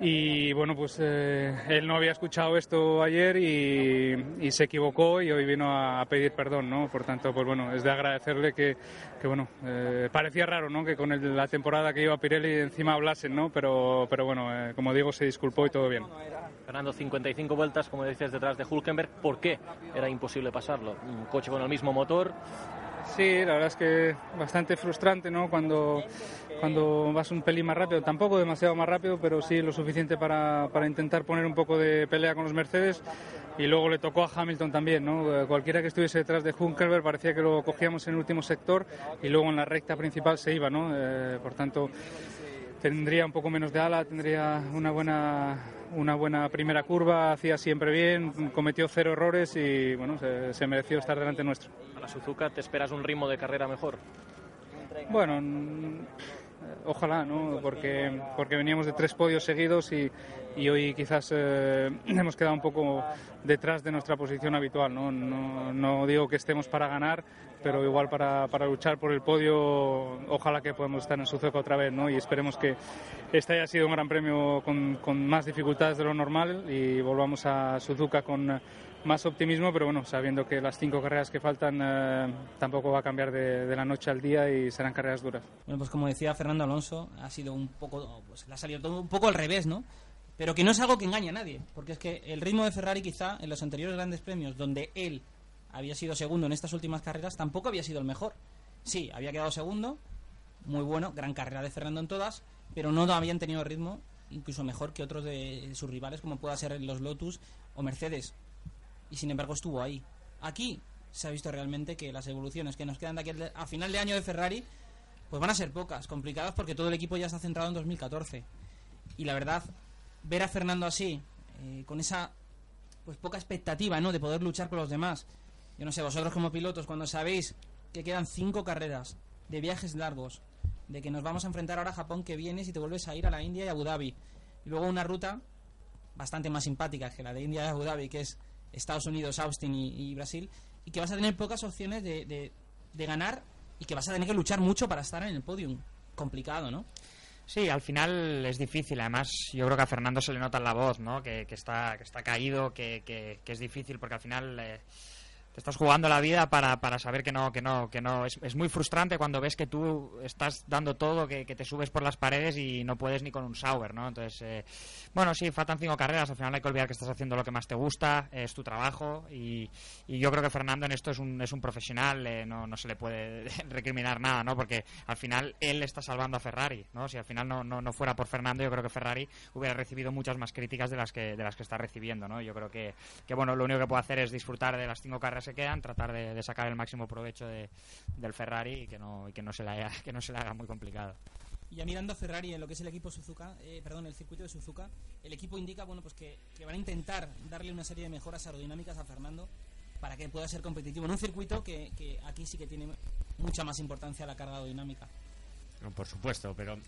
Y bueno, pues eh, él no había escuchado esto ayer y, y se equivocó y hoy vino a, pedir perdón, ¿no? Por tanto, pues bueno, es de agradecerle que, que bueno, eh, parecía raro, ¿no? Que con el- la temporada que iba Pirelli encima hablasen, ¿no? Pero, pero bueno, eh, como digo, se disculpó y todo bien. Fernando, 55 vueltas, como dices, detrás de Hulkenberg. ¿Por qué era imposible pasarlo? Un coche con el mismo motor. Sí, la verdad es que bastante frustrante, ¿no? Cuando cuando vas un pelín más rápido, tampoco demasiado más rápido, pero sí lo suficiente para, para intentar poner un poco de pelea con los Mercedes. Y luego le tocó a Hamilton también, ¿no? Eh, Cualquiera que estuviese detrás de Hunkerberg parecía que lo cogíamos en el último sector y luego en la recta principal se iba, ¿no? Eh, por tanto, tendría un poco menos de ala, tendría una buena una buena primera curva, hacía siempre bien, cometió cero errores y bueno, se, se mereció estar delante nuestro. Para Suzuka, ¿te esperas un ritmo de carrera mejor? Bueno, ojalá, ¿no? Porque, porque veníamos de tres podios seguidos y, y hoy quizás eh, hemos quedado un poco detrás de nuestra posición habitual, ¿no? No, digo que estemos para ganar, pero igual para, para luchar por el podio, ojalá que podamos estar en Suzuka otra vez, ¿no? Y esperemos que este haya sido un gran premio con, con más dificultades de lo normal y volvamos a Suzuka con más optimismo, pero bueno, sabiendo que las cinco carreras que faltan eh, tampoco va a cambiar de, de la noche al día y serán carreras duras. Bueno, pues como decía Fernando Alonso, ha sido un poco, pues le ha salido todo un poco al revés, ¿no? Pero que no es algo que engañe a nadie, porque es que el ritmo de Ferrari quizá en los anteriores grandes premios, donde él había sido segundo en estas últimas carreras, tampoco había sido el mejor. Sí, había quedado segundo, muy bueno, gran carrera de Fernando en todas, pero no habían tenido ritmo incluso mejor que otros de sus rivales, como pueda ser los Lotus o Mercedes. Y sin embargo estuvo ahí. Aquí se ha visto realmente que las evoluciones que nos quedan de aquí a final de año de Ferrari, pues van a ser pocas, complicadas porque todo el equipo ya está centrado en 2014. Y la verdad, ver a Fernando así, eh, con esa pues poca expectativa, ¿no? De poder luchar con los demás. Yo no sé, vosotros como pilotos, cuando sabéis que quedan cinco carreras de viajes largos, de que nos vamos a enfrentar ahora a Japón, que vienes y te vuelves a ir a la India y Abu Dhabi. Y luego una ruta bastante más simpática que la de India y Abu Dhabi, que es Estados Unidos, Austin y, Brasil, y que vas a tener pocas opciones de, de- de ganar y que vas a tener que luchar mucho para estar en el podium. Complicado, ¿no? Sí, al final es difícil. Además, yo creo que a Fernando se le nota en la voz, ¿no? Que, que está, que está caído, que, que- que es difícil porque al final eh, estás jugando la vida para, para saber que no, que no, que no. Es, es muy frustrante cuando ves que tú estás dando todo, que, que te subes por las paredes y no puedes ni con un Sauber, ¿no? Entonces, eh, bueno, sí, faltan cinco carreras. Al final hay que olvidar que estás haciendo lo que más te gusta, es tu trabajo y, y yo creo que Fernando en esto es un, es un profesional, eh, no, no se le puede recriminar nada, ¿no? Porque al final él está salvando a Ferrari, ¿no? Si al final no, no, no fuera por Fernando, yo creo que Ferrari hubiera recibido muchas más críticas de las que, de las que está recibiendo, ¿no? Yo creo que, que bueno, lo único que puede hacer es disfrutar de las cinco carreras que quedan, tratar de, de sacar el máximo provecho de, del Ferrari y que no, y que no se le haga, que no se le haga muy complicado. Y ya mirando a Ferrari en lo que es el equipo Suzuka, eh, perdón, el circuito de Suzuka, el equipo indica bueno pues que, que van a intentar darle una serie de mejoras aerodinámicas a Fernando para que pueda ser competitivo en un circuito que, que aquí sí que tiene mucha más importancia la carga aerodinámica. No, por supuesto, pero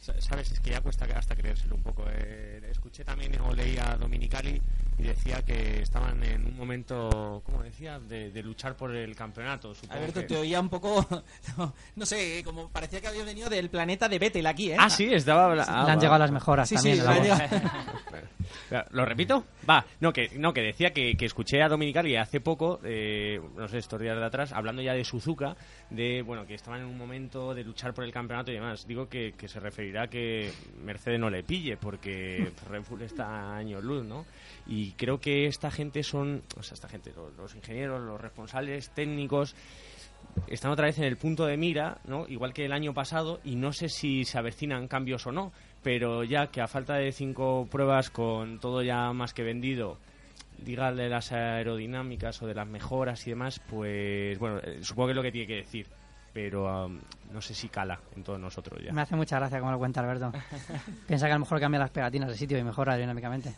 sabes, es que ya cuesta hasta creérselo un poco. Eh, escuché también o leí a Dominicali y decía que estaban en un momento, ¿cómo decía?, de, de luchar por el campeonato. Supongo Alberto, que- te oía un poco, no, no sé, como parecía que había venido del planeta de Vettel aquí, ¿eh? Ah, sí, estaba... Le han llegado las mejoras Sí, también. sí, la ¿Lo repito? Va, no, que, no, que decía que, que escuché a Dominicali hace poco, eh, no sé, estos días de atrás, hablando ya de Suzuka, de, bueno, que estaban en un momento de luchar por el campeonato y demás. Digo que, que se referirá a que Mercedes no le pille, porque Red Bull está a años luz, ¿no? Y creo que esta gente son, o sea, esta gente, los, los ingenieros, los responsables técnicos, están otra vez en el punto de mira, ¿no? Igual que el año pasado, y no sé si se avecinan cambios o no, pero ya que a falta de cinco pruebas con todo ya más que vendido, diga de las aerodinámicas o de las mejoras y demás, pues bueno, eh, supongo que es lo que tiene que decir, pero am, no sé si cala en todos nosotros ya. Me hace mucha gracia como lo cuenta Alberto. Piensa que a lo mejor cambia las pegatinas de sitio y mejora aerodinámicamente.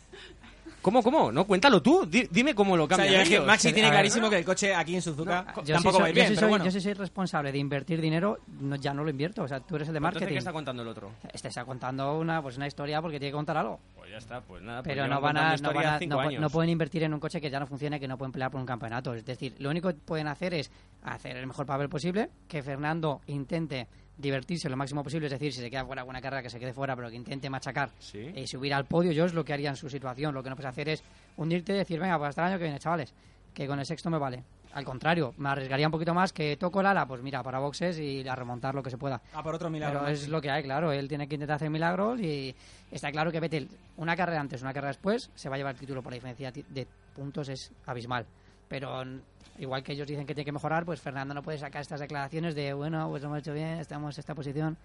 ¿Cómo, cómo? No, cuéntalo tú, di- dime cómo lo O sea, cambian ellos. Maxi tiene A ver. clarísimo que el coche aquí en Suzuka Yo tampoco si va a ir yo bien, si pero soy- bueno. yo si soy responsable de invertir dinero, no- ya no lo invierto. O sea, tú eres el de Entonces, marketing. ¿qué está contando el otro? Este está contando una, pues una historia porque tiene que contar algo. Pues ya está, pues nada. pues Pero no van, a, no, van a- no no pueden invertir en un coche que ya no funcione, que no pueden pelear por un campeonato. Es decir, lo único que pueden hacer es hacer el mejor papel posible, que Fernando intente divertirse lo máximo posible, es decir, si se queda fuera alguna carrera que se quede fuera, pero que intente machacar Sí. y subir al podio, yo es lo que haría en su situación. Lo que no puedes hacer es hundirte y decir, venga, pues hasta el año que viene, chavales, que con el sexto me vale. Al contrario, me arriesgaría un poquito más que toco el ala, pues mira, para boxes y a remontar lo que se pueda. Ah, por otro milagro. Pero es lo que hay, claro. Él tiene que intentar hacer milagros y está claro que Vettel, una carrera antes, una carrera después, se va a llevar el título por la diferencia de puntos, es abismal. Pero igual que ellos dicen que tiene que mejorar, pues Fernando no puede sacar estas declaraciones de, bueno, pues hemos hecho bien, estamos en esta posición.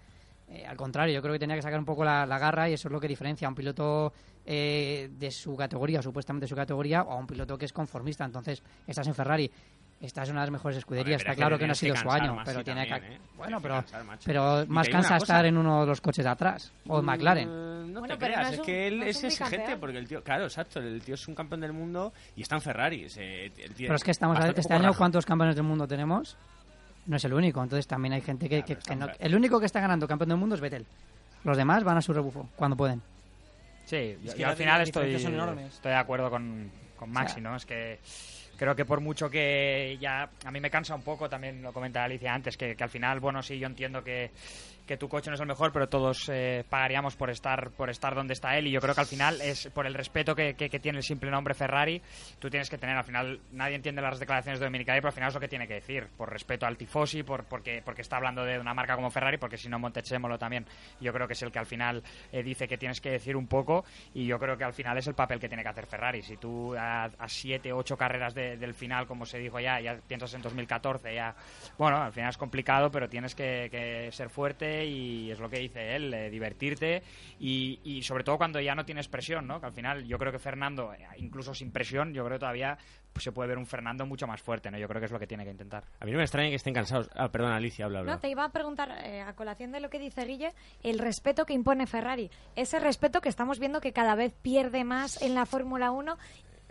Eh, al contrario, yo creo que tenía que sacar un poco la, la garra y eso es lo que diferencia a un piloto eh, de su categoría, supuestamente de su categoría, o a un piloto que es conformista. Entonces, estás en Ferrari, estás en una de las mejores escuderías. Hombre, pero Está es que claro que no ha sido su año, pero tiene que... ¿eh? Bueno, que pero, cansar, macho. pero Y más cansa estar en uno de los coches de atrás, o en McLaren. Mm, No Bueno, te pero creas, no es es, un- que él no es es exigente porque el tío, claro, exacto, el tío es un campeón del mundo y está en Ferrari. ese- el tío- Pero es que estamos a este año, raja. ¿cuántos campeones del mundo tenemos? No es el único, entonces también hay gente que, que- que no- El único que está ganando campeón del mundo es Vettel. Los demás van a su rebufo, cuando pueden. Sí, yo, Es que yo al final estoy, diferencias son enormes. estoy de acuerdo con, con Maxi, ¿no? Es que creo que por mucho que ya a mí me cansa un poco, también lo comentaba Alicia antes, que, que al final, bueno, sí, yo entiendo que, que tu coche no es el mejor, pero todos eh, pagaríamos por estar por estar donde está él y yo creo que al final es por el respeto que, que- tiene el simple nombre Ferrari, tú tienes que tener, al final nadie entiende las declaraciones de Dominicali, pero al final es lo que tiene que decir, por respeto al tifosi, por, porque, porque está hablando de una marca como Ferrari, porque si no Montechémolo también, yo creo que es el que al final eh, dice que tienes que decir un poco y yo creo que al final es el papel que tiene que hacer Ferrari. Si tú a, a siete, ocho carreras de- del final, como se dijo ya, ya piensas en 2014, ya, bueno, al final es complicado, pero tienes que, que ser fuerte y es lo que dice él, eh, divertirte y, y sobre todo cuando ya no tienes presión, ¿no? Que al final yo creo que Fernando, eh, incluso sin presión, yo creo que todavía pues, se puede ver un Fernando mucho más fuerte, ¿no? Yo creo que es lo que tiene que intentar. A mí no me extraña que estén cansados. Ah, perdón, Alicia, habla, habla. No, te iba a preguntar, eh, a colación de lo que dice Guille, el respeto que impone Ferrari. Ese respeto que estamos viendo que cada vez pierde más en la Fórmula 1.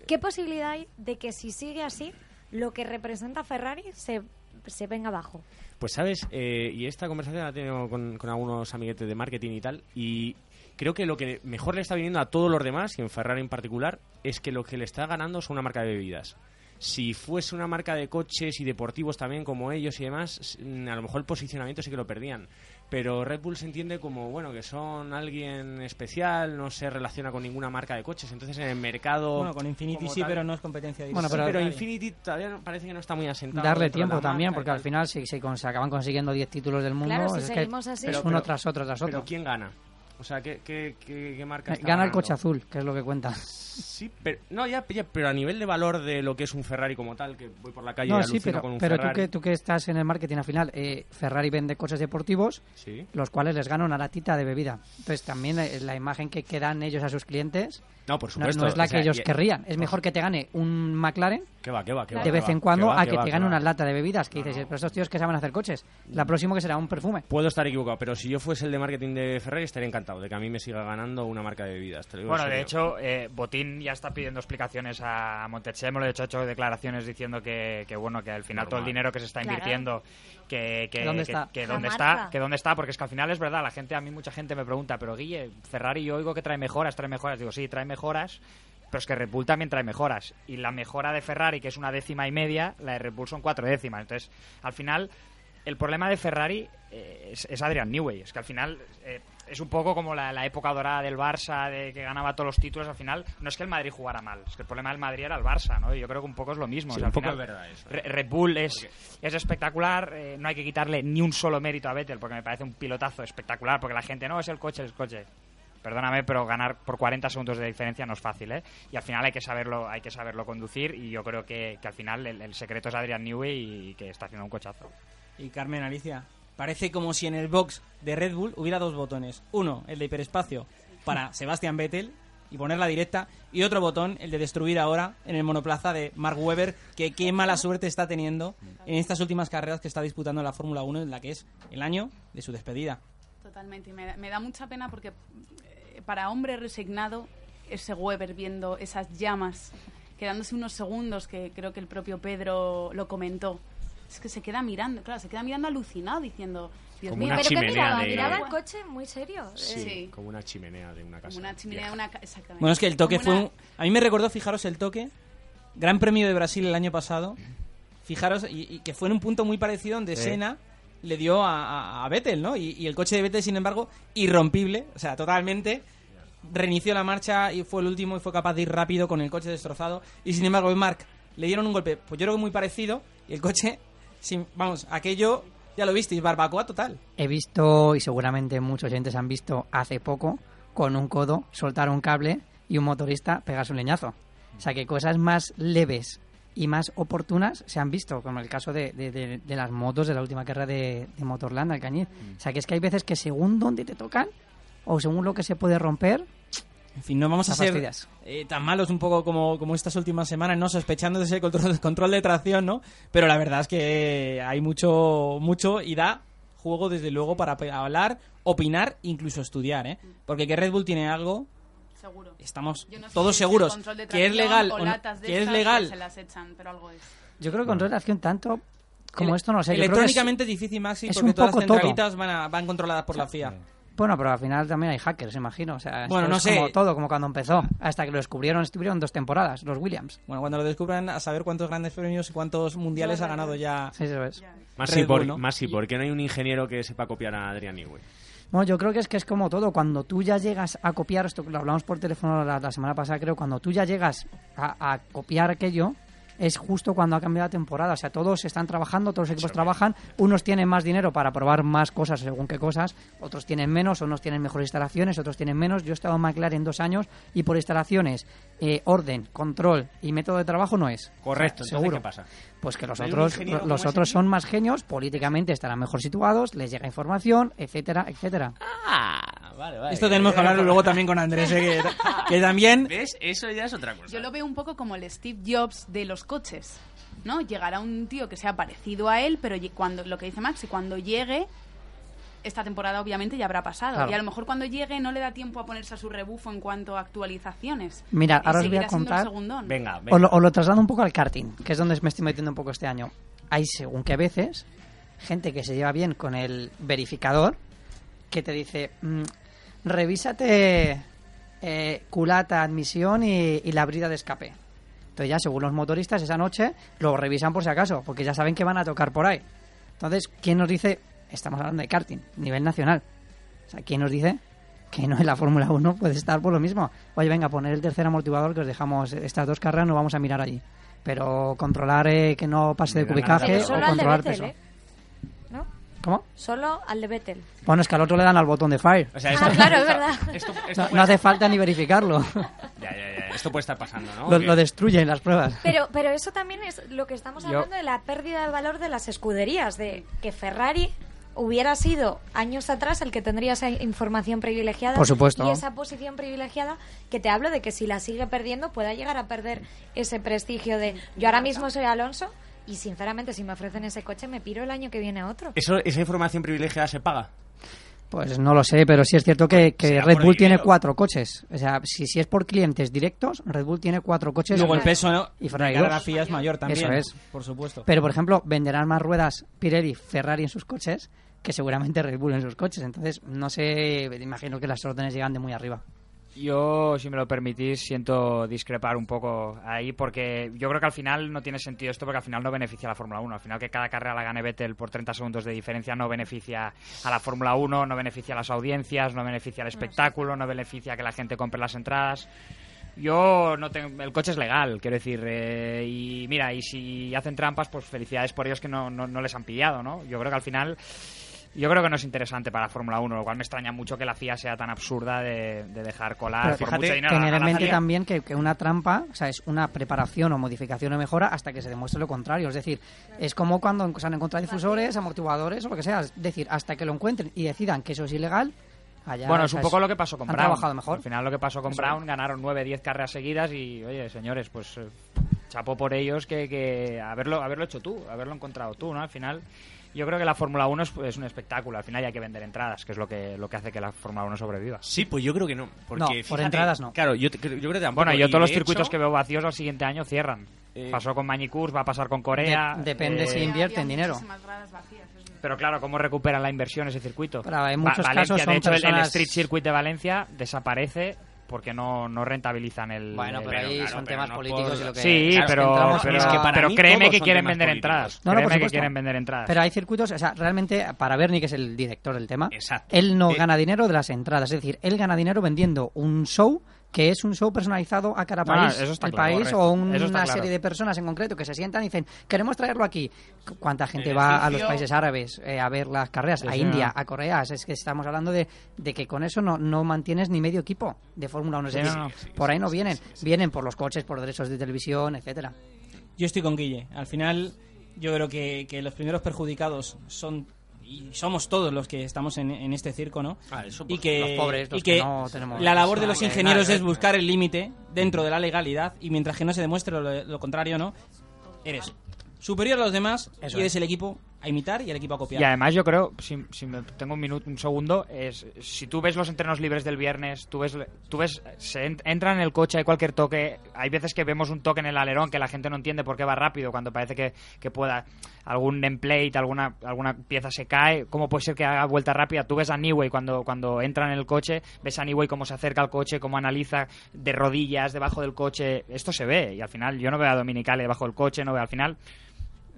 ¿Qué posibilidad hay de que si sigue así, lo que representa Ferrari se, se venga abajo? Pues sabes, eh, y esta conversación la he tenido con, con algunos amiguetes de marketing y tal, y creo que lo que mejor le está viniendo a todos los demás, y en Ferrari en particular, es que lo que le está ganando es una marca de bebidas. Si fuese una marca de coches y deportivos también como ellos y demás, a lo mejor el posicionamiento sí que lo perdían. Pero Red Bull se entiende como, bueno, que son alguien especial, no se relaciona con ninguna marca de coches. Entonces en el mercado... Bueno, con Infinity sí, tal- pero no es competencia directa. Bueno, Sí, pero- pero Infinity todavía no- parece que no está muy asentado. Darle tiempo también, porque al final si se, con- se acaban consiguiendo 10 títulos del mundo, Claro, si es que así- es Pero- uno pero- tras otro, tras otro. Pero ¿quién gana? O sea, ¿qué, qué, qué, qué marca Eh, está Gana el coche azul, que es lo que cuenta. Sí, pero, no, ya, ya, pero a nivel de valor de lo que es un Ferrari como tal, que voy por la calle y No, alucino sí, pero, con un pero tú, Ferrari. que, tú que estás en el marketing al final, eh, Ferrari vende coches deportivos, Sí. los cuales les gana una latita de bebida. Entonces también eh, la imagen que, que dan ellos a sus clientes No, por supuesto. no es la o sea, que ellos y- querrían. Es mejor que te gane un McLaren Que va, que va, que de vez en cuando a que te gane una lata de bebidas. Que dices, pero estos tíos que saben hacer coches. La próxima que será un perfume. Puedo estar equivocado, pero si yo fuese el de marketing de Ferrari estaría encantado de que a mí me siga ganando una marca de bebidas. te lo digo en Bueno, de hecho, eh, Botín ya está pidiendo explicaciones a Montechemolo. De hecho, ha hecho declaraciones diciendo que, que, bueno, que al final todo el dinero que se está invirtiendo, que, que, ¿Que dónde que- está? que La dónde marca. está, que dónde está, porque es que al final es verdad, la gente, a mí mucha gente me pregunta, pero Guille, Ferrari yo oigo que trae mejoras, trae mejoras. Digo, sí, trae mejoras, pero es que Red Bull también trae mejoras. Y la mejora de Ferrari, que es una décima y media, la de Red Bull son cuatro décimas. Entonces, al final, el problema de Ferrari eh, es, es Adrian Newey. Es que al final eh, es un poco como la, la época dorada del Barça, de que ganaba todos los títulos. Al final, no es que el Madrid jugara mal, es que el problema del Madrid era el Barça, ¿no? Y yo creo que un poco es lo mismo. Sí, O sea, un al poco final, es verdad eso. Re- Red Bull es, es espectacular, eh, no hay que quitarle ni un solo mérito a Vettel, porque me parece un pilotazo espectacular, porque la gente, no, es el coche, es el coche. Perdóname, pero ganar por 40 segundos de diferencia no es fácil, ¿eh? Y al final hay que saberlo, hay que saberlo conducir y yo creo que, que al final el, el secreto es Adrian Newey y que está haciendo un cochazo. Y Carmen Alicia, parece como si en el box de Red Bull hubiera dos botones. Uno, el de hiperespacio para Sebastian Vettel y ponerla directa. Y otro botón, el de destruir ahora en el monoplaza de Mark Webber, que qué mala suerte está teniendo en estas últimas carreras que está disputando la Fórmula 1, en la que es el año de su despedida. Totalmente, y me da, me da mucha pena porque eh, para hombre resignado, ese Weber viendo esas llamas, quedándose unos segundos, que creo que el propio Pedro lo comentó, es que se queda mirando, claro, se queda mirando alucinado diciendo, Dios Como mío, una Pero que miraba, de- miraba el coche muy serio. Sí, Sí. como una chimenea de una casa. como una chimenea, vieja. una ca- exactamente. Bueno, es que el toque Como fue una- un... A mí me recordó, fijaros, el toque, Gran Premio de Brasil el año pasado, fijaros, y, y que fue en un punto muy parecido donde Sí. Senna le dio a, a- a Vettel, ¿no? Y, y el coche de Vettel, sin embargo, irrompible, o sea, totalmente reinició la marcha y fue el último y fue capaz de ir rápido con el coche destrozado. Y sin embargo, en Mark le dieron un golpe, pues yo creo que muy parecido, y el coche, sin, vamos, aquello, ya lo visteis, barbacoa total. He visto, y seguramente muchos oyentes han visto hace poco, con un codo soltar un cable y un motorista pegarse un leñazo. O sea que cosas más leves y más oportunas se han visto, como el caso de, de- de- de las motos de la última carrera de, de Motorland, Alcañiz. O sea, que es que hay veces que según dónde te tocan o según lo que se puede romper, En fin, no vamos a ser eh, tan malos un poco como, como estas últimas semanas, ¿no? Sospechando de ese control, control de tracción, ¿no? Pero la verdad es que hay mucho, mucho y da juego, desde luego, para hablar, opinar, incluso estudiar, ¿eh? Porque que Red Bull tiene algo, Seguro. estamos no sé todos si seguros control de que es tracción legal o no- de que es que legal. se las echan, pero algo es. yo creo que con relación tanto como Ele- esto no sé. que es- Electrónicamente es difícil, Maxi, es porque todas las centralitas van, a- van controladas por la FIA. Bueno, pero al final también hay hackers, imagino. O sea, Bueno, no es sé. como todo, como cuando empezó. Hasta que lo descubrieron, estuvieron dos temporadas, los Williams. Bueno, cuando lo descubran, a saber cuántos grandes premios y cuántos mundiales ha ganado ya. Sí, eso es. Más Red sí, por, Bull, ¿no? más ¿por qué no hay un ingeniero que sepa copiar a Adrián Newey? Bueno, yo creo que es que es como todo. Cuando tú ya llegas a copiar, esto lo hablamos por teléfono la, la semana pasada, creo, cuando tú ya llegas a, a copiar aquello, es justo cuando ha cambiado la temporada. O sea, todos están trabajando, todos los equipos trabajan. Unos tienen más dinero para probar más cosas según qué cosas, otros tienen menos, unos tienen mejores instalaciones, otros tienen menos. Yo he estado en McLaren dos años y por instalaciones, eh, orden, control y método de trabajo no es. Correcto, O sea, seguro. ¿qué pasa? Pues que los ¿No hay un otros, los otros tío? son más genios, políticamente estarán mejor situados, les llega información, etcétera, etcétera. Ah, vale, vale. Esto tenemos que hablarlo luego también con Andrés, ¿eh? que, que también... ¿Ves? Eso ya es otra cosa. Yo lo veo un poco como el Steve Jobs de los coches, ¿no? Llegará un tío que sea parecido a él, pero cuando lo que dice Maxi, cuando llegue esta temporada obviamente ya habrá pasado Claro. y a lo mejor cuando llegue no le da tiempo a ponerse a su rebufo en cuanto a actualizaciones. Mira, ahora os voy a contar. segundón. Venga, Os lo, os lo traslado un poco al karting, que es donde me estoy metiendo un poco este año. Hay según qué veces gente que se lleva bien con el verificador que te dice, mm, revísate eh, culata, admisión y, y la brida de escape. Entonces ya según los motoristas esa noche lo revisan por si acaso, porque ya saben que van a tocar por ahí. Entonces, ¿quién nos dice? Estamos hablando de karting, nivel nacional. O sea, ¿quién nos dice que no en la Fórmula 1 puede estar por lo mismo? Oye, venga, poner el tercer amortiguador que os dejamos estas dos carreras, no vamos a mirar allí. Pero controlar eh, que no pase de cubicaje o Pero solo al de controlar peso. ¿eh? ¿No? ¿Cómo? Solo al de Vettel. Bueno, es que al otro le dan al botón de fire. O sea, Ah, esto- claro, es verdad. Esto, esto No, no hace falta ni verificarlo. Ya, ya, ya. Esto puede estar pasando, ¿no? lo, lo destruyen las pruebas. Pero, pero eso también es lo que estamos Yo- hablando de la pérdida de valor de las escuderías, de que Ferrari hubiera sido años atrás el que tendría esa información privilegiada Por supuesto. y esa posición privilegiada que te hablo de que si la sigue perdiendo pueda llegar a perder ese prestigio de yo ahora mismo soy Alonso y sinceramente si me ofrecen ese coche me piro el año que viene a otro. Eso, ¿Esa información privilegiada se paga? Pues no lo sé, pero sí es cierto que, Red Bull tiene cuatro coches. O sea, si, si es por clientes directos, Red Bull tiene cuatro coches. Luego el peso ¿no? y Ferrari la. FIA es mayor también. Eso es. Por supuesto. Pero, por ejemplo, venderán más ruedas Pirelli, Ferrari en sus coches que seguramente Red Bull en sus coches. Entonces, no sé, imagino que las órdenes llegan de muy arriba. Yo, si me lo permitís, siento discrepar un poco ahí porque yo creo que al final no tiene sentido esto porque al final no beneficia a la Fórmula 1. Al final que cada carrera la gane Vettel por 30 segundos de diferencia no beneficia a la Fórmula 1, no beneficia a las audiencias, no beneficia al espectáculo, no beneficia a que la gente compre las entradas. Yo no tengo, el coche es legal, quiero decir, eh, y mira, y si hacen trampas, pues felicidades por ellos que no, no, no les han pillado, ¿no? Yo creo que al final yo creo que no es interesante para la Fórmula 1, lo cual me extraña mucho que la FIA sea tan absurda de, de dejar colar por mucho dinero. tener a en la mente FIA. también que, que una trampa, o sea, es una preparación o modificación o mejora hasta que se demuestre lo contrario. Es decir, es como cuando se han encontrado difusores, amortiguadores o lo que sea. Es decir, hasta que lo encuentren y decidan que eso es ilegal, allá. Bueno, es un poco lo que pasó con han Brown. trabajado mejor. Al final lo que pasó con Eso Brown, ganaron 9, 10 carreras seguidas y, oye, señores, pues eh, chapó por ellos que, que haberlo, haberlo hecho tú, haberlo encontrado tú, ¿no? Al final, yo creo que la Fórmula 1 es, es un espectáculo. Al final hay que vender entradas, que es lo que, lo que hace que la Fórmula 1 sobreviva. Sí, pues yo creo que no. Porque, No, por entradas no. Claro, yo, te- yo creo que tampoco. Bueno, yo y todos los circuitos hecho- que veo vacíos al siguiente año cierran. Eh, Pasó con Mañicurs, va a pasar con Corea. De- depende eh, si invierten dinero. Pero claro, ¿cómo recuperan la inversión ese circuito? Pero en Va- muchos Valencia, casos son de hecho, el- Street Circuit de Valencia desaparece porque no, no rentabilizan el... Bueno, pero el- ahí son temas políticos y lo que... Sí, Claro, pero, entramos pero, pero para créeme que quieren vender políticos. entradas. No, no, por créeme que quieren vender entradas. Pero hay circuitos, o sea, realmente para Bernie, que es el director del tema, Exacto. él no Eh, gana dinero de las entradas. Es decir, él gana dinero vendiendo un show que es un show personalizado a cada No, país, eso está el claro, país correcto. o Eso está una claro. serie de personas en concreto que se sientan y dicen queremos traerlo aquí. Cu- ¿Cuánta gente El va a los países árabes eh, a ver las carreras? Sí, a sí, India, no. a Corea. Es que estamos hablando de, de que con eso no, no mantienes ni medio equipo de Fórmula 1. Es Sí, decir, no, no. por ahí no vienen. Vienen por los coches, por derechos de televisión, etcétera. Yo estoy con Guille. Al final, yo creo que, que los primeros perjudicados son y somos todos los que estamos en, en este circo, ¿no? Ah, eso, y que, los pobres, los y que que no tenemos la labor de los ingenieros es buscar el límite dentro de la legalidad y mientras que no se demuestre lo, lo contrario, ¿no? Eres superior a los demás Eso y eres es. el equipo imitar y el equipo a copiar. Y además yo creo, si, me tengo un minuto, un segundo, es si tú ves los entrenos libres del viernes, tú ves, tú ves, se en- entra en el coche, hay cualquier toque, hay veces que vemos un toque en el alerón que la gente no entiende por qué va rápido cuando parece que, que pueda algún emplate, alguna, alguna pieza se cae, ¿cómo puede ser que haga vuelta rápida? Tú ves a Newey cuando, cuando entra en el coche, ves a Newey cómo se acerca al coche, cómo analiza de rodillas debajo del coche, esto se ve y al final yo no veo a Dominicale debajo del coche, no veo al final...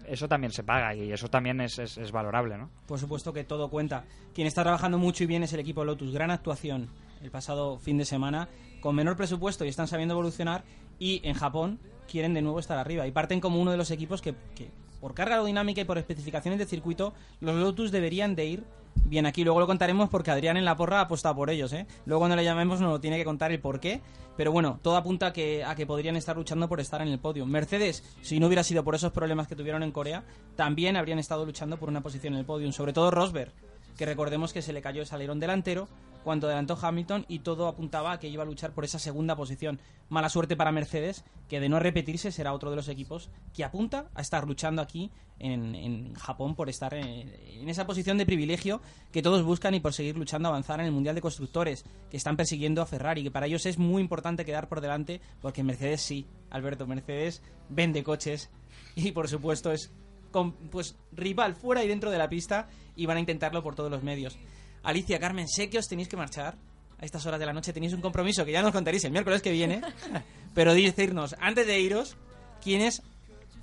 Eso también se paga y eso también es, es, es valorable, ¿no? Por supuesto que todo cuenta. Quien está trabajando mucho y bien es el equipo Lotus. Gran actuación el pasado fin de semana, con menor presupuesto y están sabiendo evolucionar. Y en Japón quieren de nuevo estar arriba. Y parten como uno de los equipos que, que por carga aerodinámica y por especificaciones de circuito, los Lotus deberían de ir bien aquí. Luego lo contaremos porque Adrián en la porra apostado por ellos. ¿eh? Luego cuando le llamemos nos lo tiene que contar el por qué. Pero bueno, todo apunta a que, a que podrían estar luchando por estar en el podio. Mercedes, si no hubiera sido por esos problemas que tuvieron en Corea, también habrían estado luchando por una posición en el podio. Sobre todo Rosberg, que recordemos que se le cayó ese alerón delantero cuando adelantó Hamilton y todo apuntaba a que iba a luchar por esa segunda posición. Mala suerte para Mercedes, que de no repetirse será otro de los equipos que apunta a estar luchando aquí en, en Japón por estar en, en esa posición de privilegio que todos buscan y por seguir luchando avanzar en el Mundial de Constructores, que están persiguiendo a Ferrari, que para ellos es muy importante quedar por delante, porque Mercedes sí, Alberto, Mercedes vende coches y por supuesto es con, pues rival fuera y dentro de la pista y van a intentarlo por todos los medios. Alicia, Carmen, sé que os tenéis que marchar. A estas horas de la noche tenéis un compromiso que ya nos contaréis el miércoles que viene. pero decirnos, antes de iros, quiénes,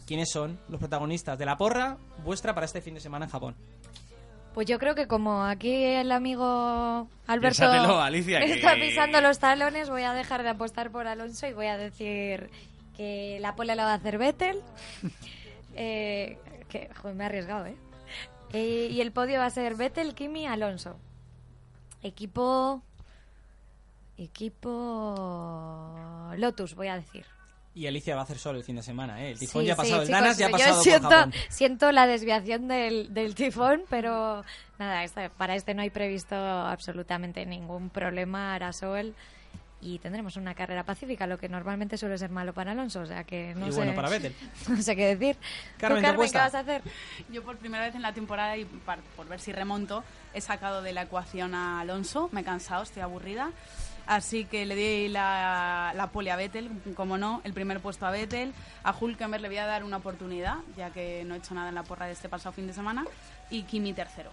quiénes son los protagonistas de la porra vuestra para este fin de semana en Japón. Pues yo creo que como aquí el amigo Alberto Piénsatelo, Alicia, me que- está pisando los talones, voy a dejar de apostar por Alonso y voy a decir que la pole la va a hacer Vettel. Eh, que, joder, me he arriesgado, ¿eh? Eh, Y el podio va a ser Vettel, Kimi, Alonso. Equipo... Equipo... Lotus, voy a decir. Y Alicia va a hacer sol el fin de semana, ¿eh? El tifón Sí, ya ha pasado, sí, el Danas chicos, ya ha yo pasado siento, por Japón. siento la desviación del, del tifón, pero nada, para este no hay previsto absolutamente ningún problema, hará sol y tendremos una carrera pacífica, lo que normalmente suele ser malo para Alonso, o sea que no Y sé, bueno para Vettel. no sé qué decir. Carmen, ¿Tú, ¿qué Carmen? ¿qué vas a hacer? Yo por primera vez en la temporada y par- por ver si remonto, he sacado de la ecuación a Alonso. Me he cansado, estoy aburrida. Así que le di la, la pole a Vettel, como no, el primer puesto a Vettel. A Hulkenberg le voy a dar una oportunidad, ya que no he hecho nada en la porra de este pasado fin de semana. Y Kimi tercero.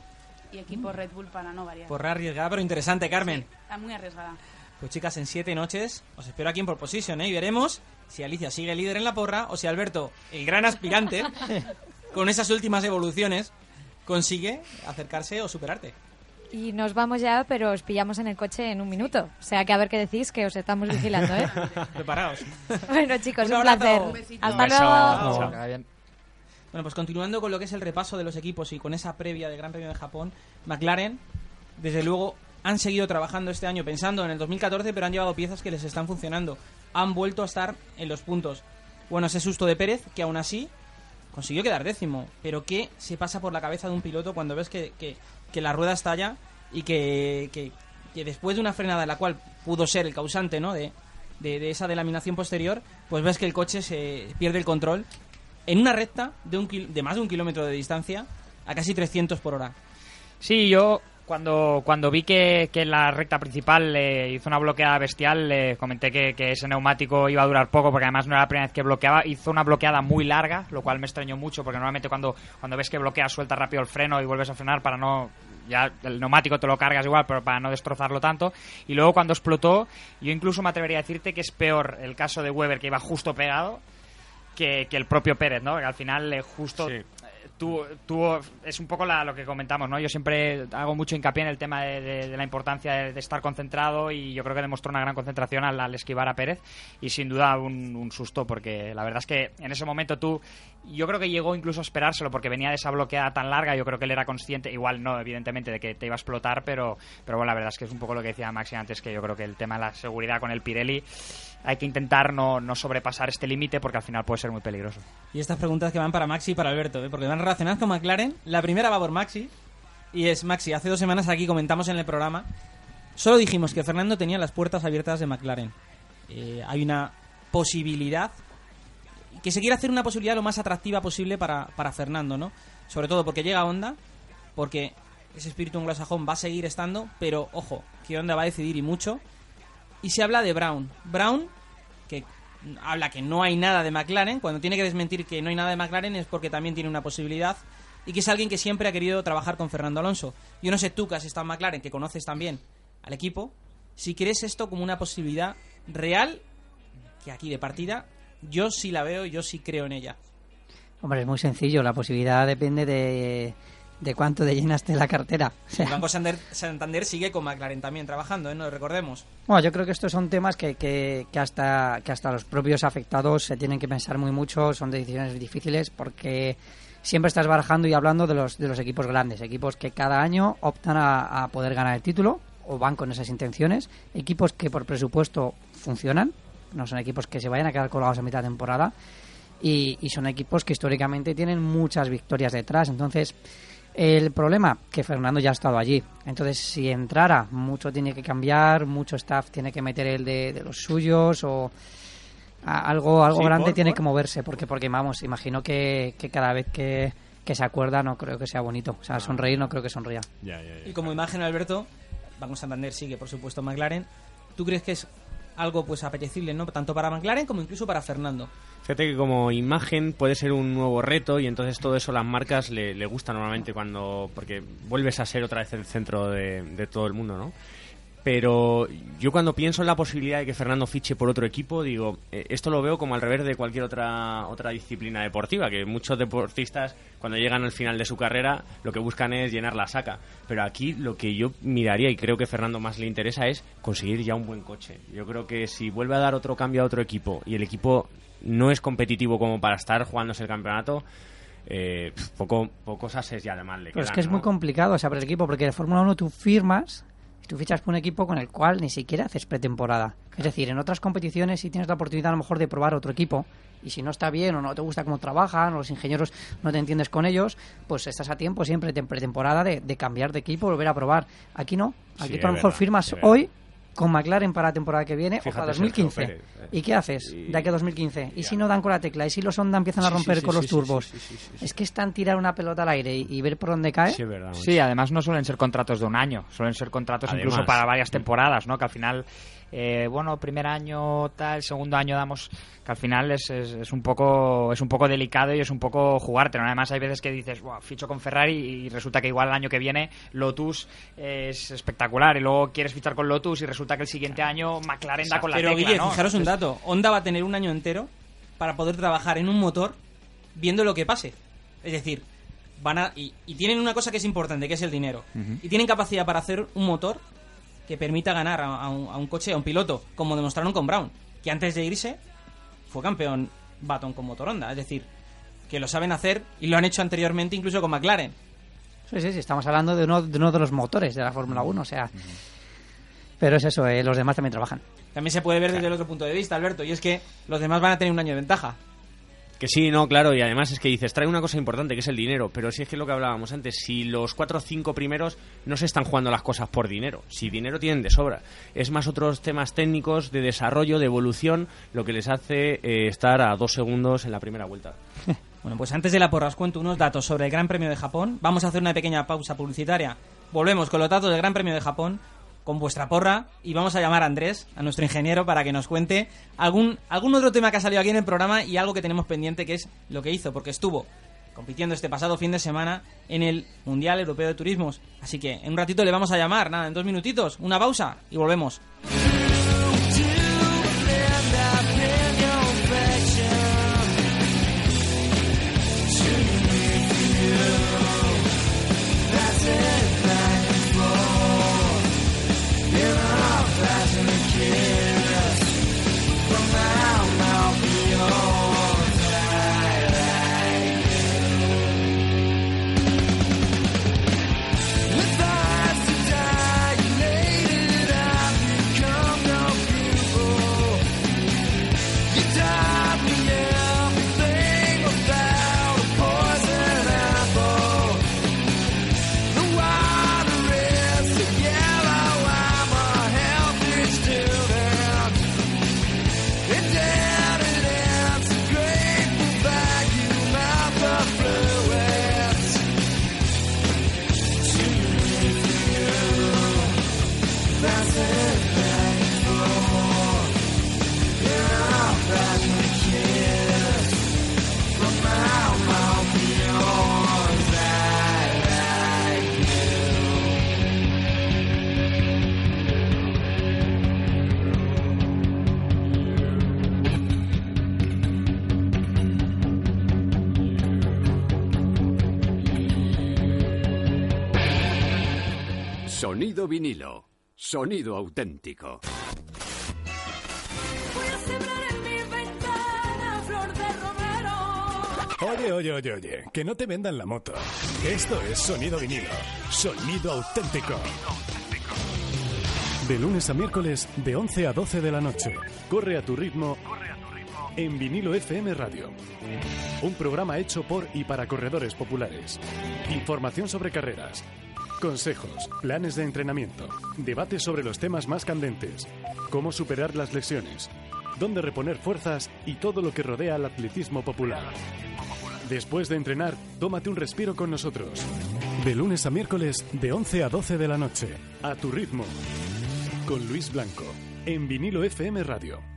Y equipo Red Bull para no variar. Porra arriesgada, pero interesante, Carmen. Está muy arriesgada. Pues chicas, en siete noches os espero aquí en Position, ¿eh? Y veremos si Alicia sigue líder en la porra o si Alberto, el gran aspirante, con esas últimas evoluciones, consigue acercarse o superarte. Y nos vamos ya, pero os pillamos en el coche en un minuto. O sea que a ver qué decís, que os estamos vigilando, ¿eh? Preparaos. bueno, chicos, Un un, placer. Un. Hasta luego. Chao. Bueno, pues continuando con lo que es el repaso de los equipos y con esa previa del Gran Premio de Japón, McLaren, desde luego, han seguido trabajando este año pensando en el 2014, pero han llevado piezas que les están funcionando. Han vuelto a estar en los puntos. Bueno, ese susto de Pérez, que aún así consiguió quedar décimo. Pero ¿qué se pasa por la cabeza de un piloto cuando ves que, que- que la rueda estalla y que, que- que después de una frenada en la cual pudo ser el causante ¿no? de, de- de esa delaminación posterior, pues ves que el coche se pierde el control en una recta de, un de más de un kilómetro de distancia a casi 300 por hora. Sí, yo cuando, cuando vi que, que la recta principal hizo una bloqueada bestial, le comenté que, que ese neumático iba a durar poco porque además no era la primera vez que bloqueaba. Hizo una bloqueada muy larga, lo cual me extrañó mucho porque normalmente cuando, cuando ves que bloquea suelta rápido el freno y vuelves a frenar para no... Ya el neumático te lo cargas igual, pero para no destrozarlo tanto. Y luego cuando explotó, yo incluso me atrevería a decirte que es peor el caso de Weber que iba justo pegado que, que el propio Pérez, ¿no? Que al final eh, justo tú, tú es un poco la- lo que comentamos, ¿no? Yo siempre hago mucho hincapié en el tema de, la importancia de, estar concentrado y yo creo que demostró una gran concentración al, al esquivar a Pérez y sin duda un, un susto porque la verdad es que en ese momento tú, yo creo que llegó incluso a esperárselo porque venía de esa bloqueada tan larga, yo creo que él era consciente, igual no, evidentemente, de que te iba a explotar, pero, pero bueno, la verdad es que es un poco lo que decía Maxi antes, que yo creo que el tema de la seguridad con el Pirelli hay que intentar no, no sobrepasar este límite porque al final puede ser muy peligroso. Y estas preguntas que van para Maxi y para Alberto, ¿eh? porque van relacionadas con McLaren. La primera va por Maxi. Y es Maxi, hace dos semanas aquí comentamos en el programa. Solo dijimos que Fernando tenía las puertas abiertas de McLaren. Eh, hay una posibilidad. Que se quiere hacer una posibilidad lo más atractiva posible para, para Fernando, ¿no? Sobre todo porque llega Honda, porque ese espíritu anglosajón va a seguir estando, pero ojo, que Honda va a decidir y mucho. Y se habla de Brown. Brown, que habla que no hay nada de McLaren, cuando tiene que desmentir que no hay nada de McLaren es porque también tiene una posibilidad y que es alguien que siempre ha querido trabajar con Fernando Alonso. Yo no sé tú que has estado en McLaren, que conoces también al equipo, si crees esto como una posibilidad real, que aquí de partida yo sí la veo, yo sí creo en ella. Hombre, es muy sencillo. La posibilidad depende de, de cuánto de llenaste la cartera. O sea, El Banco Santander, Santander sigue con McLaren también trabajando, ¿eh? no lo recordemos. Bueno, yo creo que estos son temas que, que, que hasta, que hasta los propios afectados se tienen que pensar muy mucho, son decisiones difíciles porque siempre estás barajando y hablando de los, de los equipos grandes, equipos que cada año optan a, a poder ganar el título o van con esas intenciones, equipos que por presupuesto funcionan, no son equipos que se vayan a quedar colgados a mitad de temporada y, y son equipos que históricamente tienen muchas victorias detrás, entonces... El problema, que Fernando ya ha estado allí. Entonces, si entrara, mucho tiene que cambiar, mucho staff tiene que meter el de, de los suyos o algo algo Sí, grande ¿por? tiene ¿por? que moverse. Porque, porque vamos, imagino que, que cada vez que, que se acuerda no creo que sea bonito. O sea, sonreír no creo que sonría. Y como imagen, Alberto, Banco Santander sigue, por supuesto, McLaren. ¿Tú crees que es algo pues apetecible, no tanto para McLaren como incluso para Fernando? Fíjate que como imagen puede ser un nuevo reto y entonces todo eso las marcas le, le gusta normalmente cuando... porque vuelves a ser otra vez el centro de, de todo el mundo, ¿no? Pero yo cuando pienso en la posibilidad de que Fernando fiche por otro equipo, digo, eh, esto lo veo como al revés de cualquier otra otra disciplina deportiva, que muchos deportistas cuando llegan al final de su carrera lo que buscan es llenar la saca. Pero aquí lo que yo miraría y creo que Fernando más le interesa es conseguir ya un buen coche. Yo creo que si vuelve a dar otro cambio a otro equipo y el equipo no es competitivo como para estar jugándose el campeonato, eh, poco, pocos ases ya además le Pero es quedan, que es ¿no? muy complicado, o sea, para el equipo, porque de Fórmula 1 tú firmas y tú fichas por un equipo con el cual ni siquiera haces pretemporada. Es decir, en otras competiciones sí tienes la oportunidad a lo mejor de probar otro equipo y si no está bien o no te gusta cómo trabajan o los ingenieros no te entiendes con ellos, pues estás a tiempo siempre en pretemporada de, de cambiar de equipo, volver a probar. Aquí no, aquí Sí, tú a lo mejor verdad, firmas hoy con McLaren para la temporada que viene o Fíjate, para Sergio 2015. Pérez, eh. ¿Y qué haces de aquí a 2015? ¿Y si no dan con la tecla? ¿Y si los Honda empiezan a sí, romper sí, con sí, los sí, turbos? sí, sí, sí, sí, Es que es tan tirar una pelota al aire y, y ver por dónde cae. Sí, además no suelen ser contratos de un año, suelen ser contratos Además. incluso para varias temporadas, ¿no? Que al final, eh, bueno, primer año tal, segundo año damos, que al final es, es, es un poco es un poco delicado y es un poco jugarte, ¿no? Además hay veces que dices, "Buah, ficho con Ferrari y resulta que igual el año que viene Lotus es espectacular y luego quieres fichar con Lotus y resulta que el siguiente año McLaren da con la Pero tecla, Guille, ¿no? fijaros un dato. Honda va a tener un año entero para poder trabajar en un motor viendo lo que pase. Es decir, van a y, y tienen una cosa que es importante, que es el dinero. Y tienen capacidad para hacer un motor que permita ganar a, a un, a un coche, a un piloto, como demostraron con Brown, que antes de irse fue campeón Baton con motor Honda. Es decir, que lo saben hacer y lo han hecho anteriormente incluso con McLaren. Sí, sí, sí, estamos hablando de uno de, uno de los motores de la Fórmula 1, o sea... Pero es eso, eh, los demás también trabajan. También se puede ver desde el otro punto de vista, Alberto, y es que los demás van a tener un año de ventaja. Que sí, no, claro, y además es que dices, trae una cosa importante que es el dinero, pero si es que es lo que hablábamos antes, si los cuatro o cinco primeros no se están jugando las cosas por dinero, si dinero tienen de sobra, es más otros temas técnicos de desarrollo, de evolución, lo que les hace eh, estar a dos segundos en la primera vuelta. Bueno, pues antes de la porra os cuento unos datos sobre el Gran Premio de Japón. Vamos a hacer una pequeña pausa publicitaria. Volvemos con los datos del Gran Premio de Japón con vuestra porra y vamos a llamar a Andrés, a nuestro ingeniero, para que nos cuente algún, algún otro tema que ha salido aquí en el programa y algo que tenemos pendiente que es lo que hizo, porque estuvo compitiendo este pasado fin de semana en el Mundial Europeo de Turismos. Así que en un ratito le vamos a llamar, nada, en dos minutitos, una pausa y volvemos. Sonido vinilo. Sonido auténtico. Voy a sembrar en mi ventana flor de romero. Oye, oye, oye, oye, que no te vendan la moto. Esto es Sonido vinilo. Sonido auténtico. De lunes a miércoles, de 11 a 12 de la noche. Corre a tu ritmo. En vinilo FM Radio. Un programa hecho por y para corredores populares. Información sobre carreras. Consejos, planes de entrenamiento, debates sobre los temas más candentes, cómo superar las lesiones, dónde reponer fuerzas y todo lo que rodea al atletismo popular. Después de entrenar, tómate un respiro con nosotros. De lunes a miércoles, de 11 a 12 de la noche. A tu ritmo. Con Luis Blanco. En vinilo FM Radio.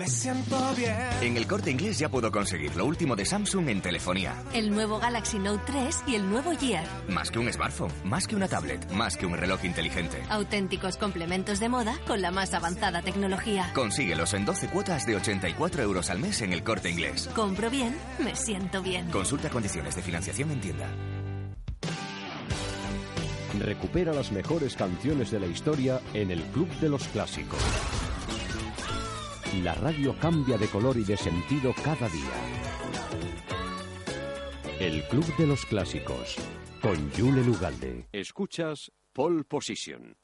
Me siento bien. En el corte inglés ya puedo conseguir lo último de Samsung en telefonía. El nuevo Galaxy Note 3 y el nuevo Gear. Más que un smartphone, más que una tablet, más que un reloj inteligente. Auténticos complementos de moda con la más avanzada tecnología. Consíguelos en 12 cuotas de 84 euros al mes en el corte inglés. Compro bien, me siento bien. Consulta condiciones de financiación en tienda. Recupera las mejores canciones de la historia en el Club de los Clásicos. La radio cambia de color y de sentido cada día. El Club de los Clásicos, con Jule Lugalde. Escuchas Pole Position.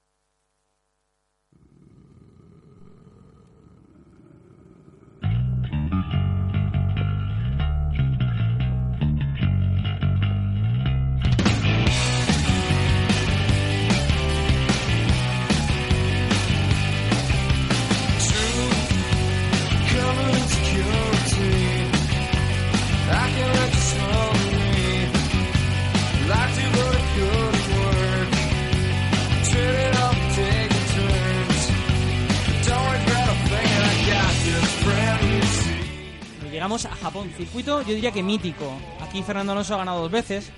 Llegamos a Japón, circuito yo diría que mítico. Aquí Fernando Alonso ha ganado dos veces,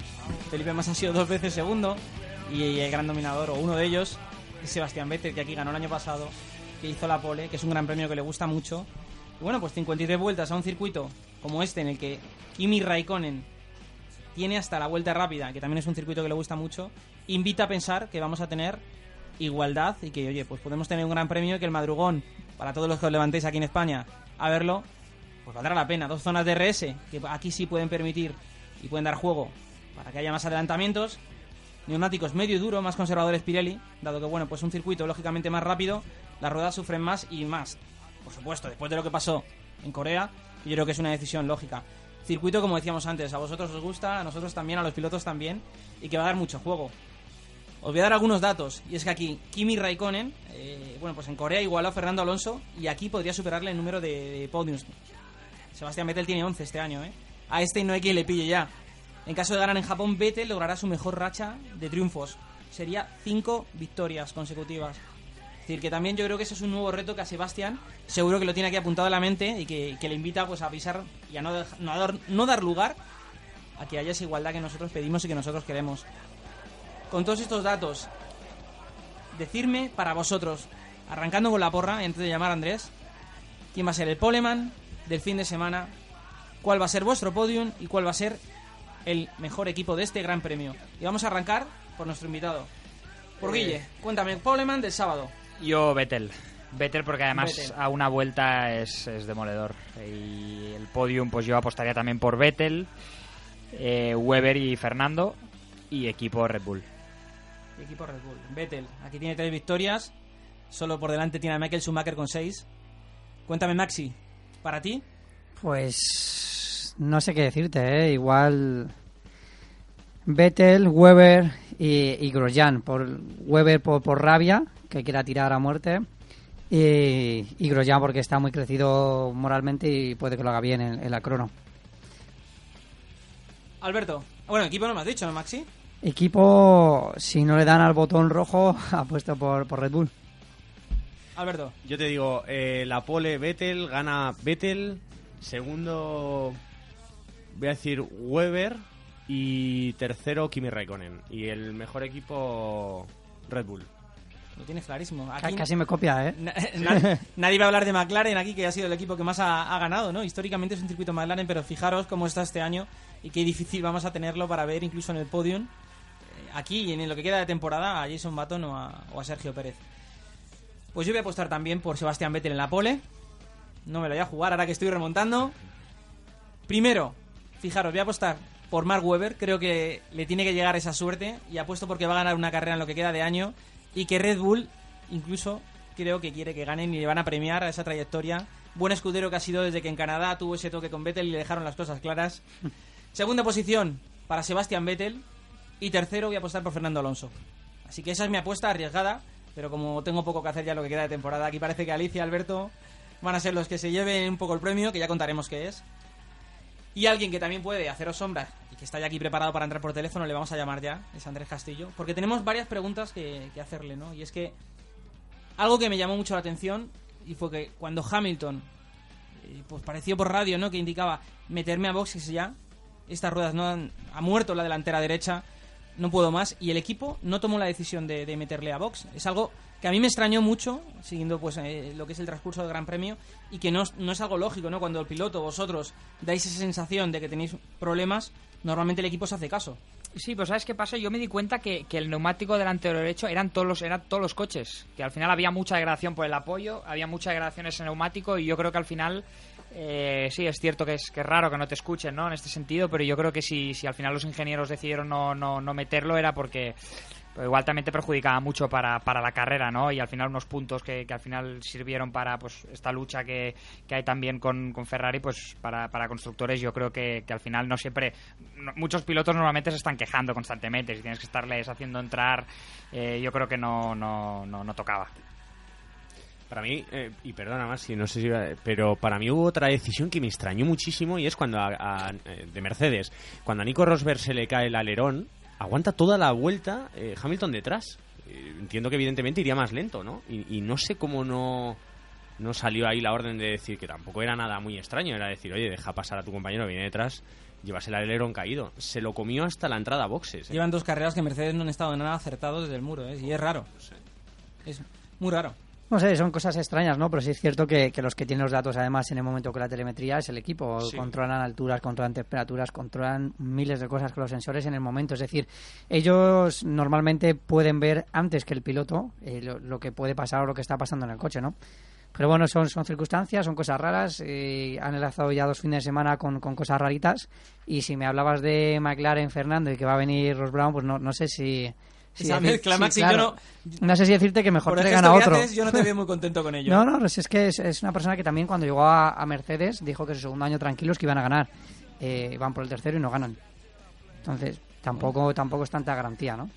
Felipe Massa ha sido dos veces segundo y el gran dominador, o uno de ellos, es Sebastián Vettel, que aquí ganó el año pasado, que hizo la pole, que es un gran premio que le gusta mucho. Y bueno, pues 53 vueltas a un circuito como este en el que Kimi Raikkonen tiene hasta la vuelta rápida, que también es un circuito que le gusta mucho, invita a pensar que vamos a tener igualdad y que, oye, pues podemos tener un gran premio y que el madrugón, para todos los que os levantéis aquí en España a verlo, pues valdrá la pena. Dos zonas de RS que aquí sí pueden permitir y pueden dar juego para que haya más adelantamientos. Neumáticos medio y duro, más conservadores Pirelli, dado que, bueno, pues un circuito lógicamente más rápido, las ruedas sufren más y más. Por supuesto, después de lo que pasó en Corea, yo creo que es una decisión lógica. Circuito, como decíamos antes, a vosotros os gusta, a nosotros también, a los pilotos también, y que va a dar mucho juego. Os voy a dar algunos datos, y es que aquí Kimi Raikkonen, eh, bueno, pues en Corea igualó a Fernando Alonso, y aquí podría superarle el número de, de podiums. Sebastián Vettel tiene 11 este año, ¿eh? A este no hay quien le pille ya. En caso de ganar en Japón, Vettel logrará su mejor racha de triunfos. Sería 5 victorias consecutivas. Es decir, que también yo creo que ese es un nuevo reto que a Sebastián seguro que lo tiene aquí apuntado en la mente y que, le invita pues a pisar y a no, dej- no a dar, no dar lugar a que haya esa igualdad que nosotros pedimos y que nosotros queremos. Con todos estos datos, decirme para vosotros, arrancando con la porra, antes de llamar a Andrés, quién va a ser el poleman del fin de semana, cuál va a ser vuestro podium y cuál va a ser el mejor equipo de este gran premio. Y vamos a arrancar por nuestro invitado. Por Eh. Guille, cuéntame, poleman del sábado. Yo Vettel. Vettel porque además Vettel. a una vuelta es, es demoledor. Y el podium pues yo apostaría también por Vettel, eh, Weber y Fernando y equipo Red Bull. Equipo Red Bull. Vettel, aquí tiene tres victorias. Solo por delante tiene a Michael Schumacher con seis. Cuéntame, Maxi, ¿para ti? Pues no sé qué decirte, ¿eh? Igual Vettel, Weber y, y Grosjean. Por Weber por, por rabia, que quiera tirar a muerte. Y, y Grosjean porque está muy crecido moralmente y puede que lo haga bien en, en la crono. Alberto. Bueno, equipo no me has dicho, ¿no, Maxi? Equipo, si no le dan al botón rojo, apuesto por, por Red Bull. Alberto. Yo te digo, eh, la pole Vettel, gana Vettel, segundo voy a decir Weber y tercero Kimi Raikkonen. Y el mejor equipo Red Bull. Lo tienes clarísimo. Aquí Casi me copia, ¿eh? Na- na- nadie va a hablar de McLaren aquí, que ha sido el equipo que más ha, ha ganado, ¿no? Históricamente es un circuito McLaren, pero fijaros cómo está este año y qué difícil vamos a tenerlo para ver incluso en el podium. aquí en lo que queda de temporada a Jason Button o a, o a Sergio Pérez. Pues yo voy a apostar también por Sebastián Vettel en la pole. No me lo voy a jugar ahora que estoy remontando. Primero, fijaros, voy a apostar por Mark Webber. Creo que le tiene que llegar esa suerte. Y apuesto porque va a ganar una carrera en lo que queda de año. Y que Red Bull, incluso, creo que quiere que ganen y le van a premiar a esa trayectoria. Buen escudero que ha sido desde que en Canadá tuvo ese toque con Vettel y le dejaron las cosas claras. Segunda posición para Sebastián Vettel. Y tercero voy a apostar por Fernando Alonso. Así que esa es mi apuesta arriesgada. Pero como tengo poco que hacer ya lo que queda de temporada, aquí parece que Alicia y Alberto van a ser los que se lleven un poco el premio, que ya contaremos qué es. Y alguien que también puede haceros sombras y que está ya aquí preparado para entrar por teléfono, le vamos a llamar ya, es Andrés Castillo, porque tenemos varias preguntas que, hacerle, ¿no? Y es que algo que me llamó mucho la atención y fue que cuando Hamilton, eh, pues pareció por radio, ¿no? Que indicaba meterme a boxes ya, estas ruedas no han, ha muerto la delantera derecha, no puedo más, y el equipo no tomó la decisión de, meterle a box. Es algo que a mí me extrañó mucho, siguiendo pues eh, lo que es el transcurso del Gran Premio, y que no, es- algo lógico, ¿no? Cuando el piloto, vosotros, dais esa sensación de que tenéis problemas, normalmente el equipo se hace caso. Sí, pues ¿sabes qué pasó? Yo me di cuenta que, que el neumático delantero derecho eran todos los eran todos los coches, que al final había mucha degradación por el apoyo, había mucha degradación en ese neumático y yo creo que al final eh, sí, es cierto que es, que es raro que no te escuchen, ¿no? En este sentido, pero yo creo que si, si al final los ingenieros decidieron no, no, no meterlo era porque pues igual también te perjudicaba mucho para, para la carrera, ¿no? Y al final unos puntos que, que al final sirvieron para pues esta lucha que, que hay también con, con Ferrari, pues para, para constructores yo creo que, que al final no siempre... muchos pilotos normalmente se están quejando constantemente, si tienes que estarles haciendo entrar, eh, yo creo que no, no, no, no tocaba. Para mí, eh, y perdona más si no sé si pero para mí hubo otra decisión que me extrañó muchísimo y es cuando a, a- eh, de Mercedes, cuando a Nico Rosberg se le cae el alerón, aguanta toda la vuelta eh, Hamilton detrás. Eh, entiendo que evidentemente iría más lento, ¿no? Y, y no sé cómo no no salió ahí la orden de decir que tampoco era nada muy extraño, era decir, oye, deja pasar a tu compañero que viene detrás, llevas el alerón caído. Se lo comió hasta la entrada a boxes. ¿eh? Llevan dos carreras que Mercedes no han estado nada acertados desde el muro, ¿eh? Y es raro. Es muy raro. No sé, son cosas extrañas, ¿no? Pero sí es cierto que, que los que tienen los datos, además, en el momento con la telemetría es el equipo. Sí. Controlan alturas, controlan temperaturas, controlan miles de cosas con los sensores en el momento. Es decir, ellos normalmente pueden ver antes que el piloto eh, lo, lo que puede pasar o lo que está pasando en el coche, ¿no? Pero bueno, son, son circunstancias, son cosas raras. eh, han enlazado ya dos fines de semana con, con cosas raritas. Y si me hablabas de McLaren, Fernando, y que va a venir Ross Brown, pues no, no sé si... si Esa decir- mezcla, sí, Maxi, claro. yo no... No sé si decirte que mejor Por el traigan gesto a que otro. haces, yo no te veo muy contento con ello. No, no, es que es, es una persona que también cuando llegó a, a Mercedes dijo que su segundo año tranquilos que iban a ganar. Eh, van por el tercero y no ganan. Entonces, tampoco, tampoco es tanta garantía, ¿no?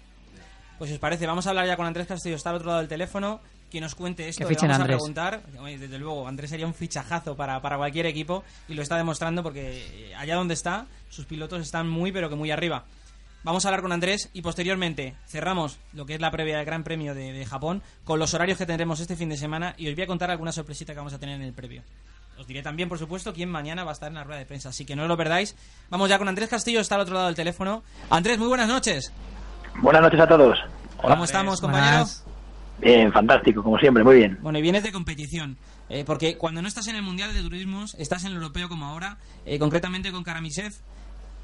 Pues si os parece, vamos a hablar ya con Andrés Castillo, está al otro lado del teléfono, que nos cuente esto. Que le vamos a preguntar. Oye, Desde luego, Andrés sería un fichajazo para, para cualquier equipo y lo está demostrando porque eh, allá donde está, sus pilotos están muy, pero que muy arriba. Vamos a hablar con Andrés y posteriormente cerramos lo que es la previa del Gran Premio de, de Japón con los horarios que tendremos este fin de semana y os voy a contar alguna sorpresita que vamos a tener en el previo. Os diré también, por supuesto, quién mañana va a estar en la rueda de prensa, así que no lo perdáis. Vamos ya con Andrés Castillo, está al otro lado del teléfono. Andrés, muy buenas noches. Buenas noches a todos. ¿Cómo estamos, compañero? Bien, fantástico, como siempre, muy bien. Bueno, y vienes de competición. eh, porque cuando no estás en el Mundial de Turismos, estás en el Europeo como ahora, eh, concretamente con Karamisev.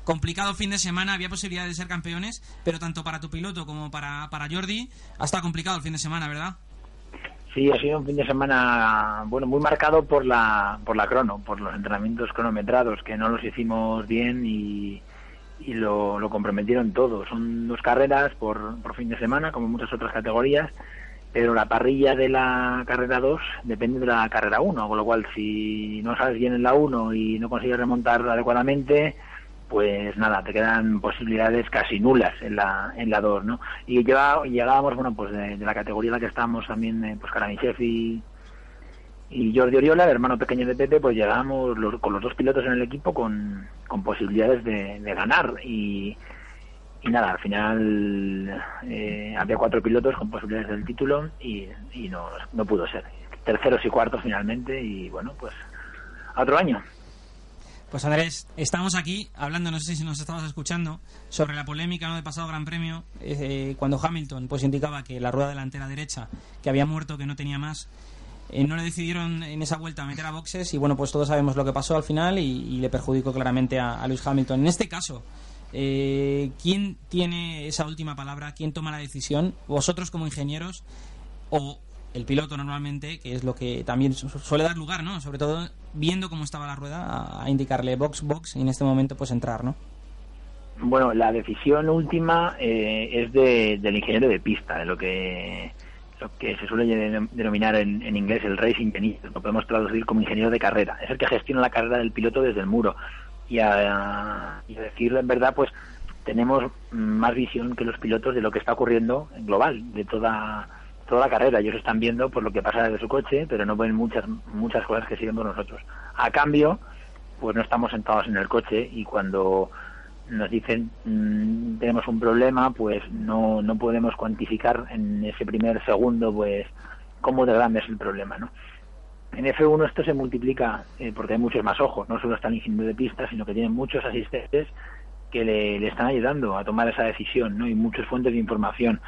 Complicado fin de semana, había posibilidad de ser campeones, pero tanto para tu piloto como para, para Jordi, ha estado complicado el fin de semana, ¿verdad? Sí, ha sido un fin de semana, bueno, muy marcado por la, por la crono, por los entrenamientos cronometrados, que no los hicimos bien y, lo, lo comprometieron todo. Son dos carreras por, por fin de semana, como muchas otras categorías, pero la parrilla de la carrera 2 depende de la carrera 1, con lo cual si no sabes bien en la 1 y no consigues remontar adecuadamente, pues nada, te quedan posibilidades casi nulas en la en la 2, ¿no? Y llegábamos, bueno, pues de, de la categoría en la que estábamos también, eh, pues Karamichev y, y Jordi Oriola, el hermano pequeño de Pepe, pues llegábamos los- con los dos pilotos en el equipo con, posibilidades de, ganar y, y nada, al final eh, había cuatro pilotos con posibilidades del título y, y no, no pudo ser. Terceros y cuartos finalmente y bueno, pues a otro año. Pues Andrés, estamos aquí hablando, no sé si nos estabas escuchando, sobre la polémica ¿no? del pasado Gran Premio, eh, cuando Hamilton pues indicaba que la rueda delantera derecha, que había muerto, que no tenía más, eh, no le decidieron en esa vuelta meter a boxes y bueno, pues todos sabemos lo que pasó al final y, le perjudicó claramente a, a Lewis Hamilton. En este caso, Eh, ¿Quién tiene esa última palabra? ¿Quién toma la decisión? ¿Vosotros como ingenieros o el piloto normalmente, que es lo que también su- suele dar lugar, ¿no? Sobre todo viendo cómo estaba la rueda, a, indicarle box, box y en este momento pues entrar, ¿no? Bueno, la decisión última eh, es de- del ingeniero de pista, de lo que lo que se suele denom- denominar en, en inglés el racing engineer, lo podemos traducir como ingeniero de carrera. Es el que gestiona la carrera del piloto desde el muro. Y a, y a decirlo en verdad, pues tenemos más visión que los pilotos de lo que está ocurriendo en global, de toda toda la carrera. Ellos están viendo por lo que pasa desde su coche, pero no ven muchas muchas cosas que siguen por nosotros. A cambio, pues no estamos sentados en el coche y cuando nos dicen mm, tenemos un problema, pues no, no podemos cuantificar en ese primer segundo pues cómo de grande es el problema, ¿no? En F1 esto se multiplica eh, porque hay muchos más ojos, no solo está el ingeniero de pista, sino que tienen muchos asistentes que le, le están ayudando a tomar esa decisión, ¿no? Y muchas fuentes de información.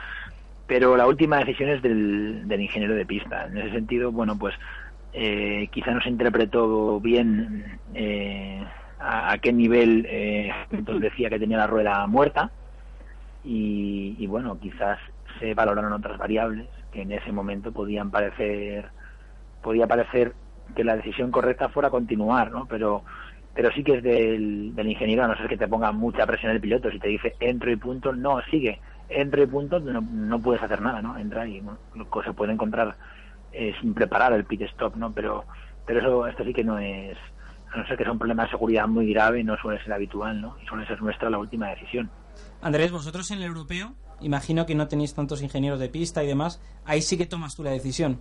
Pero la última decisión es del, del ingeniero de pista. En ese sentido, bueno, pues eh, quizá no se interpretó bien eh, a, a qué nivel eh, entonces decía que tenía la rueda muerta y, y, bueno, quizás se valoraron otras variables que en ese momento podían parecer podía parecer que la decisión correcta fuera continuar, ¿no? Pero pero sí que es del, del ingeniero, a no ser que te ponga mucha presión el piloto, si te dice entro y punto, no, sigue, entro y punto, no, no puedes hacer nada, ¿no? Entra y bueno, se puede encontrar eh, sin preparar el pit stop, ¿no? Pero, pero eso, esto sí que no es, a no ser que sea un problema de seguridad muy grave, no suele ser habitual, ¿no? Y suele ser nuestra la última decisión. Andrés, vosotros en el europeo, imagino que no tenéis tantos ingenieros de pista y demás, ahí sí que tomas tú la decisión.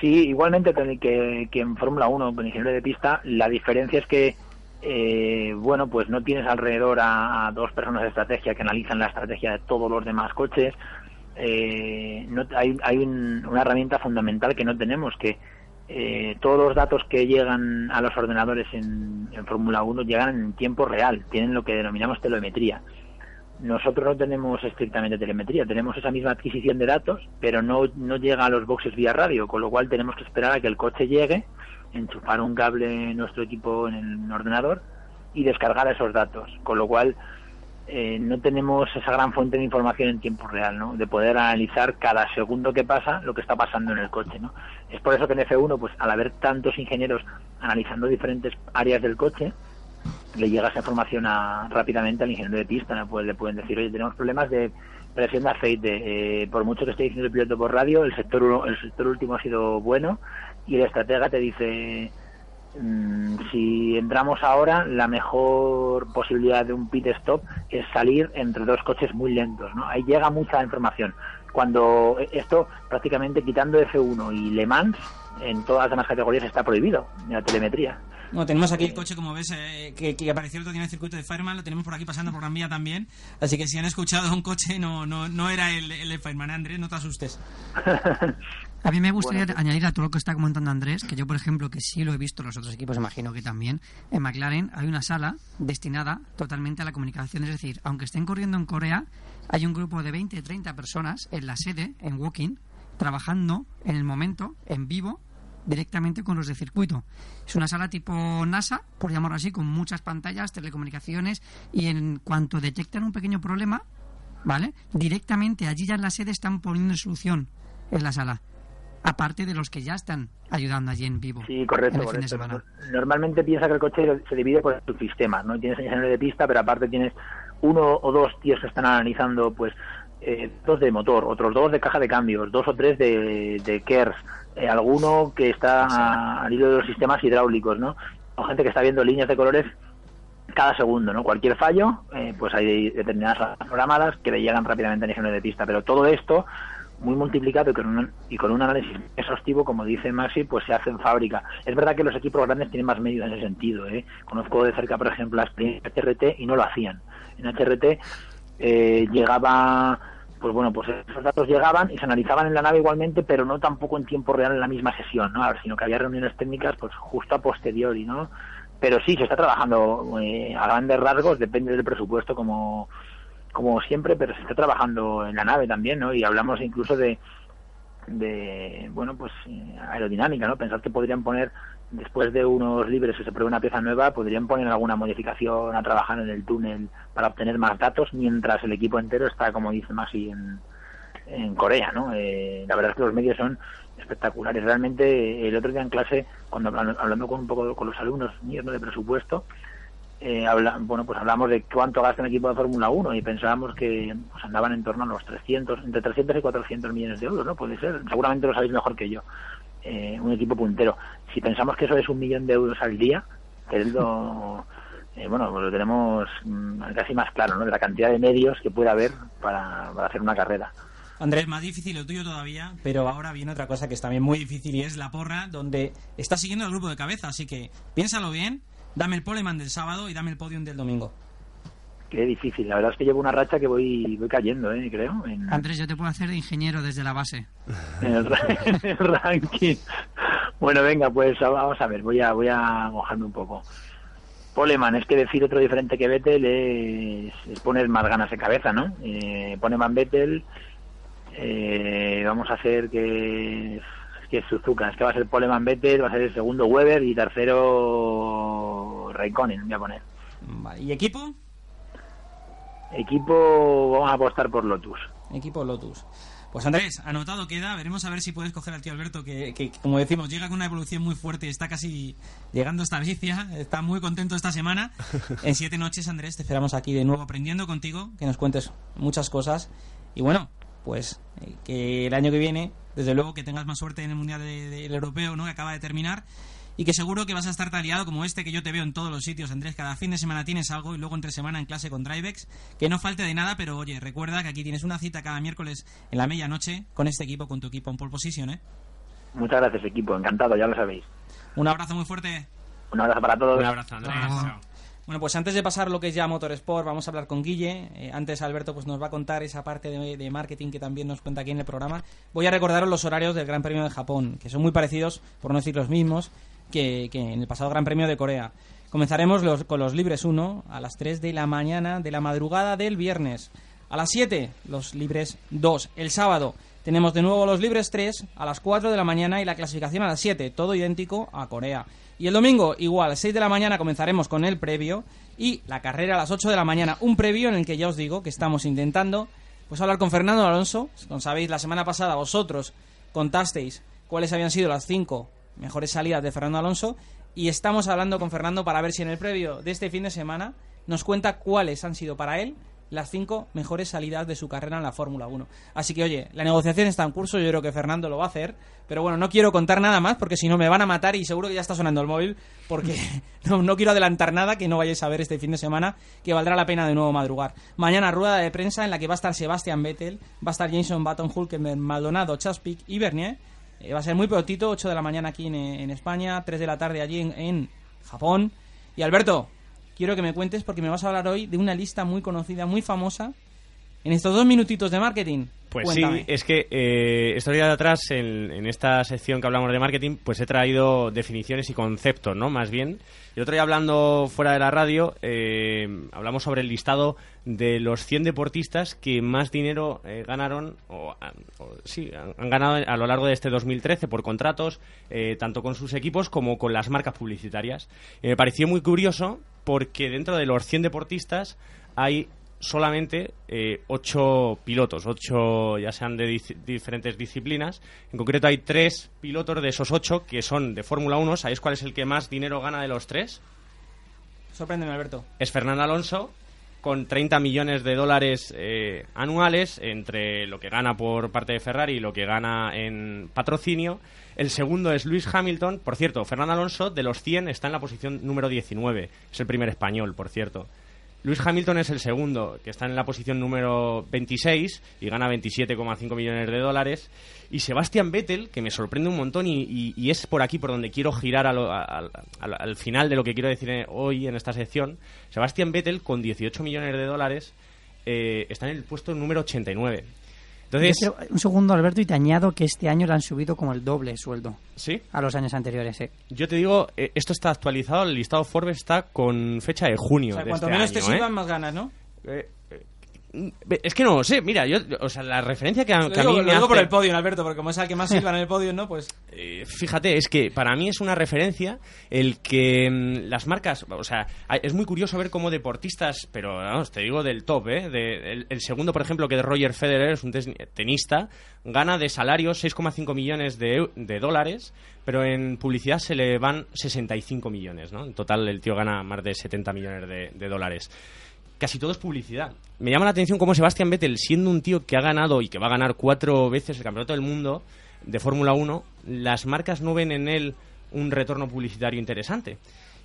Sí, igualmente que, que, que en Fórmula 1, con ingeniero de pista, la diferencia es que, eh, bueno, pues no tienes alrededor a, dos personas de estrategia que analizan la estrategia de todos los demás coches. Eh, no, hay hay un- una herramienta fundamental que no tenemos, que eh, todos los datos que llegan a los ordenadores en, en Fórmula 1 llegan en tiempo real, tienen lo que denominamos telemetría. Nosotros no tenemos estrictamente telemetría, tenemos esa misma adquisición de datos, pero no, no llega a los boxes vía radio, con lo cual tenemos que esperar a que el coche llegue, enchufar un cable en nuestro equipo en el ordenador y descargar esos datos, con lo cual eh, no tenemos esa gran fuente de información en tiempo real, ¿no? De poder analizar cada segundo que pasa lo que está pasando en el coche, ¿no? Es por eso que en F1, pues al haber tantos ingenieros analizando diferentes áreas del coche, le llega esa información a, rápidamente al ingeniero de pista, pues le pueden decir, oye, tenemos problemas de presión de aceite, eh, por mucho que esté diciendo el piloto por radio, el sector uno- el sector último ha sido bueno y el estratega te dice mm, si entramos ahora, la mejor posibilidad de un pit stop es salir entre dos coches muy lentos, ¿no? Ahí llega mucha información. Cuando esto, prácticamente quitando F1 y Le Mans, en todas las demás categorías está prohibido la telemetría. Bueno, tenemos aquí el coche, como ves, eh, que, que apareció el otro día en el circuito de Fireman, lo tenemos por aquí pasando por Gran Vía también, así que si han escuchado un coche, no, no, no era el, el Fireman, ¿eh, Andrés, no te asustes. A mí me gustaría añadir a todo lo que está comentando Andrés, que yo, por ejemplo, que sí lo he visto, los otros equipos imagino que también, en McLaren hay una sala destinada totalmente a la comunicación. Es decir, aunque estén corriendo en Corea, hay un grupo de 20, 30 personas en la sede, en Walking, trabajando en el momento, en vivo, directamente con los de circuito. Es una sala tipo NASA, por llamarlo así, con muchas pantallas, telecomunicaciones, y en cuanto detectan un pequeño problema, ¿vale? Directamente allí ya en la sede están poniendo solución en la sala. Aparte de los que ya están ayudando allí en vivo. Sí, correcto, en el fin de correcto. semana. Normalmente piensa que el coche se divide por subsistemas, ¿no? Tienes ingeniero de pista, pero aparte tienes uno o dos tíos que están analizando, pues, eh, dos de motor, otros dos de caja de cambios, dos o tres de, de KERS, eh, alguno que está al hilo de los sistemas hidráulicos, ¿no? O gente que está viendo líneas de colores cada segundo, ¿no? Cualquier fallo, eh, pues hay determinadas programadas que le llegan rápidamente al ingeniero de pista, pero todo esto muy multiplicado y con, un, y con un análisis exhaustivo, como dice Maxi, pues se hace en fábrica. Es verdad que los equipos grandes tienen más medios en ese sentido. ¿eh? Conozco de cerca, por ejemplo, la experiencia HRT y no lo hacían. En HRT eh, llegaba, pues bueno, pues esos datos llegaban y se analizaban en la nave igualmente, pero no tampoco en tiempo real en la misma sesión, ¿no? sino que había reuniones técnicas pues justo a posteriori, ¿no? Pero sí, se está trabajando eh, a grandes rasgos, depende del presupuesto, como como siempre, pero se está trabajando en la nave también, ¿no? Y hablamos incluso de, de bueno, pues eh, aerodinámica, ¿no? Pensar que podrían poner después de unos libres que se pruebe una pieza nueva, podrían poner alguna modificación a trabajar en el túnel para obtener más datos, mientras el equipo entero está, como dice Maxi, en, Corea, ¿no? Eh, la verdad es que los medios son espectaculares. Realmente, el otro día en clase, cuando hablan- hablando con un poco con los alumnos míos ¿no? de presupuesto, eh, habla- bueno, pues hablamos de cuánto gasta un equipo de Fórmula 1 y pensábamos que pues, andaban en torno a los 300, entre 300 y 400 millones de euros, ¿no? Puede ser, seguramente lo sabéis mejor que yo. Eh, un equipo puntero. Si pensamos que eso es un millón de euros al día, que es lo, eh, bueno, pues lo tenemos mm, casi más claro, ¿no? De la cantidad de medios que puede haber para, para hacer una carrera. Andrés, más difícil lo tuyo todavía, pero ahora viene otra cosa que es también muy difícil y es la porra, donde estás siguiendo el grupo de cabeza, así que piénsalo bien, dame el poleman del sábado y dame el podium del domingo. Qué difícil. La verdad es que llevo una racha que voy, voy cayendo, ¿eh? creo, en, Andrés, yo te puedo hacer de ingeniero desde la base. en el, ra- en el ranking. Bueno, venga, pues vamos a ver, voy a, voy a mojarme un poco. Poleman, es que decir otro diferente que Vettel es, es poner más ganas en cabeza, ¿no? Eh, Poleman Vettel, eh, vamos a hacer que, es que Suzuka, es que va a ser Poleman Vettel, va a ser el segundo Weber y tercero Raikkonen, voy a poner. Vale, ¿Y equipo? Equipo, vamos a apostar por Lotus. Equipo Lotus. Pues Andrés, anotado queda, veremos a ver si puedes coger al tío Alberto, que, que, como decimos, llega con una evolución muy fuerte, está casi llegando hasta Alicia, está muy contento esta semana. En siete noches, Andrés, te esperamos aquí de nuevo aprendiendo contigo, que nos cuentes muchas cosas. Y bueno, pues eh, que el año que viene, desde luego, que tengas más suerte en el Mundial de- del Europeo, ¿no? Que acaba de terminar. Y que seguro que vas a estar tan liado como este que yo te veo en todos los sitios, Andrés. Cada fin de semana tienes algo y luego entre semana en clase con Drivex. Que no falte de nada, pero oye, recuerda que aquí tienes una cita cada miércoles en la medianoche con este equipo, con tu equipo en pole position, ¿eh? Muchas gracias, equipo, encantado, ya lo sabéis. Un abrazo muy fuerte. Un abrazo para todos. Un abrazo, Andrés. Chao. Bueno, pues antes de pasar lo que es ya Motorsport, vamos a hablar con Guille. Eh, antes Alberto pues nos va a contar esa parte de, marketing que también nos cuenta aquí en el programa. Voy a recordaros los horarios del Gran Premio de Japón, que son muy parecidos, por no decir los mismos, que, que en el pasado Gran Premio de Corea. Comenzaremos los- con los libres 1 a las 3 de la mañana de la madrugada del viernes. A las 7 los libres 2. El sábado tenemos de nuevo los libres 3 a las 4 de la mañana y la clasificación a las 7. Todo idéntico a Corea. Y el domingo, igual, a las 6 de la mañana comenzaremos con el previo y la carrera a las 8 de la mañana. Un previo en el que ya os digo que estamos intentando pues hablar con Fernando Alonso. Como sabéis, la semana pasada vosotros contasteis cuáles habían sido las 5 mejores salidas de Fernando Alonso y estamos hablando con Fernando para ver si en el previo de este fin de semana nos cuenta cuáles han sido para él las cinco mejores salidas de su carrera en la Fórmula 1. Así que, oye, la negociación está en curso, yo creo que Fernando lo va a hacer, pero bueno, no quiero contar nada más porque si no me van a matar y seguro que ya está sonando el móvil porque no, quiero adelantar nada que no vayáis a ver este fin de semana que valdrá la pena de nuevo madrugar. Mañana rueda de prensa en la que va a estar Sebastian Vettel, va a estar Jason Button, Hulkenberg, Maldonado, Chaspic y Bernier. Eh, va a ser muy prontito, 8 de la mañana aquí en, España, 3 de la tarde allí en Japón. Y Alberto, quiero que me cuentes porque me vas a hablar hoy de una lista muy conocida, muy famosa. En estos dos minutitos de marketing. Pues Cuéntame. sí, es que eh, estos días de atrás, en, en esta sección que hablamos de marketing, pues he traído definiciones y conceptos, ¿no? Más bien. Y otro día hablando fuera de la radio, eh, hablamos sobre el listado de los 100 deportistas que más dinero eh, ganaron, o, han- o sí, han, han ganado a lo largo de este 2013 por contratos, eh, tanto con sus equipos como con las marcas publicitarias. Y me pareció muy curioso porque dentro de los 100 deportistas hay solamente eh, ocho pilotos, ocho ya sean de diferentes disciplinas. En concreto hay tres pilotos de esos ocho que son de Fórmula 1. ¿Sabéis cuál es el que más dinero gana de los tres? Sorpréndeme, Alberto. Es Fernando Alonso con 30 millones de dólares eh, anuales entre lo que gana por parte de Ferrari y lo que gana en patrocinio. El segundo es Luis Hamilton. Por cierto, Fernando Alonso de los 100 está en la posición número 19. Es el primer español, por cierto. Luis Hamilton es el segundo, que está en la posición número 26 y gana 27,5 millones de dólares. Y Sebastian Vettel, que me sorprende un montón y, es por aquí por donde quiero girar a lo- a- al- al- al final de lo que quiero decir hoy en esta sección. Sebastian Vettel, con 18 millones de dólares, eh, está en el puesto número 89. Entonces, un segundo, Alberto, y te añado que este año le han subido como el doble el sueldo. ¿Sí? A los años anteriores, sí. yo te digo, eh, esto está actualizado, el listado Forbes está con fecha de junio O sea, de cuanto este menos año, te ¿eh? sirvan, más ganas, ¿no? Eh, eh, Es que no lo sé, mira, yo, o sea, la referencia que a, Lo que a mí lo me digo por el podio, Alberto, porque como es el que más silban en el podio, ¿no? Pues Eh, fíjate, es que para mí es una referencia el que mm, las marcas, o sea, es muy curioso ver cómo deportistas, pero vamos, te digo del top, ¿eh? De- el, el segundo, por ejemplo, que es Roger Federer, es un tenista, gana de salario 6,5 millones de, de dólares, pero en publicidad se le van 65 millones, ¿no? En total el tío gana más de 70 millones de, de dólares casi todo es publicidad. Me llama la atención cómo Sebastián Vettel, siendo un tío que ha ganado y que va a ganar cuatro veces el campeonato del mundo de Fórmula 1, las marcas no ven en él un retorno publicitario interesante.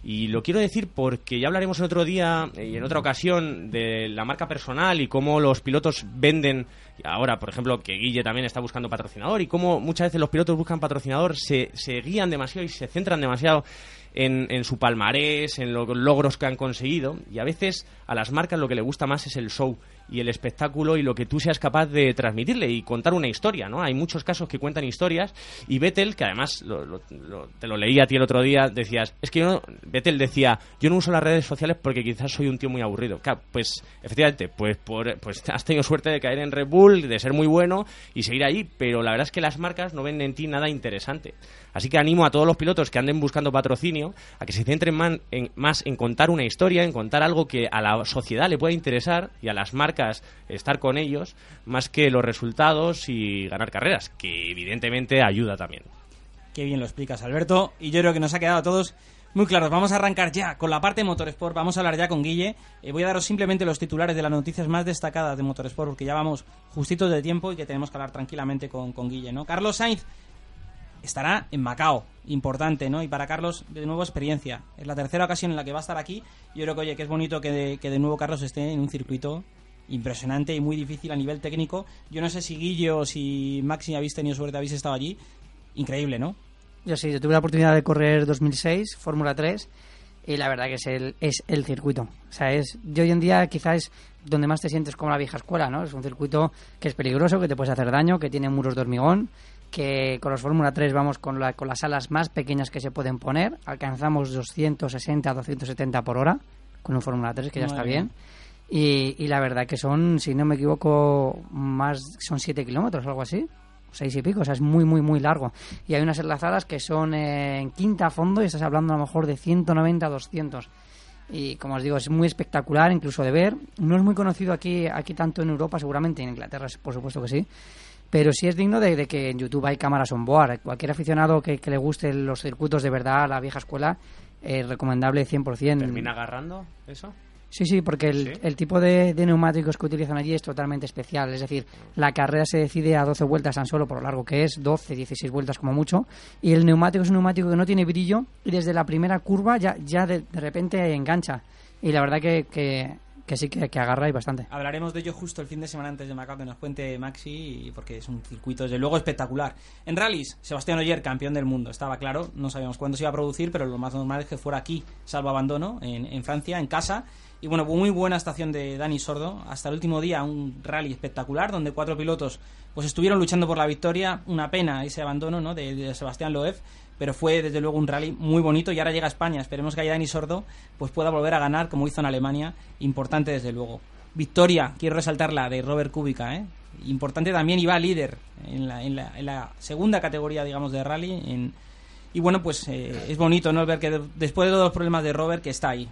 Y lo quiero decir porque ya hablaremos en otro día y en otra ocasión de la marca personal y cómo los pilotos venden. Ahora, por ejemplo, que Guille también está buscando patrocinador y cómo muchas veces los pilotos buscan patrocinador, se, se guían demasiado y se centran demasiado en, en su palmarés, en los logros que han conseguido. Y a veces a las marcas lo que le gusta más es el show y el espectáculo y lo que tú seas capaz de transmitirle y contar una historia, ¿no? Hay muchos casos que cuentan historias y Vettel, que además lo- lo- lo- te lo leí a ti el otro día, decías, es que yo no, Vettel decía, yo no uso las redes sociales porque quizás soy un tío muy aburrido. Claro, pues efectivamente, pues, por, pues has tenido suerte de caer en Red Bull, de ser muy bueno y seguir ahí, pero la verdad es que las marcas no ven en ti nada interesante. Así que animo a todos los pilotos que anden buscando patrocinio a que se centren más en contar una historia, en contar algo que a la sociedad le pueda interesar y a las marcas estar con ellos, más que los resultados y ganar carreras, que evidentemente ayuda también. Qué bien lo explicas, Alberto. Y yo creo que nos ha quedado a todos muy claros. Vamos a arrancar ya con la parte de Motorsport. Vamos a hablar ya con Guille. Eh, voy a daros simplemente los titulares de las noticias más destacadas de Motorsport, porque ya vamos justitos de tiempo y que tenemos que hablar tranquilamente con, con Guille, ¿no? Carlos Sainz estará en Macao. Importante, ¿no? Y para Carlos, de nuevo, experiencia. Es la tercera ocasión en la que va a estar aquí. Yo creo que, oye, que es bonito que de, que de nuevo Carlos esté en un circuito impresionante y muy difícil a nivel técnico. Yo no sé si Guille o si Maxi habéis tenido suerte, habéis estado allí. Increíble, ¿no? Yo sí, yo tuve la oportunidad de correr 2006, Fórmula 3, y la verdad que es el, es el circuito. O sea, es, yo hoy en día quizás es donde más te sientes como la vieja escuela, ¿no? Es un circuito que es peligroso, que te puedes hacer daño, que tiene muros de hormigón, que con los Fórmula 3 vamos con, la, con las alas más pequeñas que se pueden poner, alcanzamos 260, 270 por hora con un Fórmula 3, que ya Madre está bien. Y, y la verdad que son, si no me equivoco, más son 7 kilómetros o algo así. Seis y pico, o sea, es muy, muy, muy largo. Y hay unas enlazadas que son eh, en quinta a fondo y estás hablando a lo mejor de 190 a 200. Y como os digo, es muy espectacular incluso de ver. No es muy conocido aquí, aquí tanto en Europa, seguramente en Inglaterra, por supuesto que sí. Pero sí es digno de, de que en YouTube hay cámaras on board. Cualquier aficionado que, que le guste los circuitos de verdad, la vieja escuela, es recomendable 100%. ¿Termina agarrando eso? Sí, sí, porque el, el tipo de, de neumáticos que utilizan allí es totalmente especial. Es decir, la carrera se decide a 12 vueltas tan solo por lo largo que es, 12, 16 vueltas como mucho. Y el neumático es un neumático que no tiene brillo y desde la primera curva ya, ya de, de repente engancha. Y la verdad que, que, que sí que, que agarra y bastante. Hablaremos de ello justo el fin de semana antes de Macao que nos cuente Maxi, porque es un circuito desde luego espectacular. En rallies, Sebastián Oyer, campeón del mundo, estaba claro, no sabíamos cuándo se iba a producir, pero lo más normal es que fuera aquí, salvo abandono, en, en Francia, en casa. Y bueno, muy buena estación de Dani Sordo. Hasta el último día, un rally espectacular, donde cuatro pilotos pues estuvieron luchando por la victoria. Una pena ese abandono ¿no? de, de Sebastián Loeb, pero fue desde luego un rally muy bonito y ahora llega a España. Esperemos que Dani Sordo pues pueda volver a ganar como hizo en Alemania. Importante desde luego. Victoria, quiero resaltarla, de Robert Kubica, ¿eh? Importante también, iba líder en la, en la, segunda categoría, digamos, de rally. Y bueno, pues eh, es bonito, ¿no? Ver que de- después de todos los problemas de Robert, que está ahí.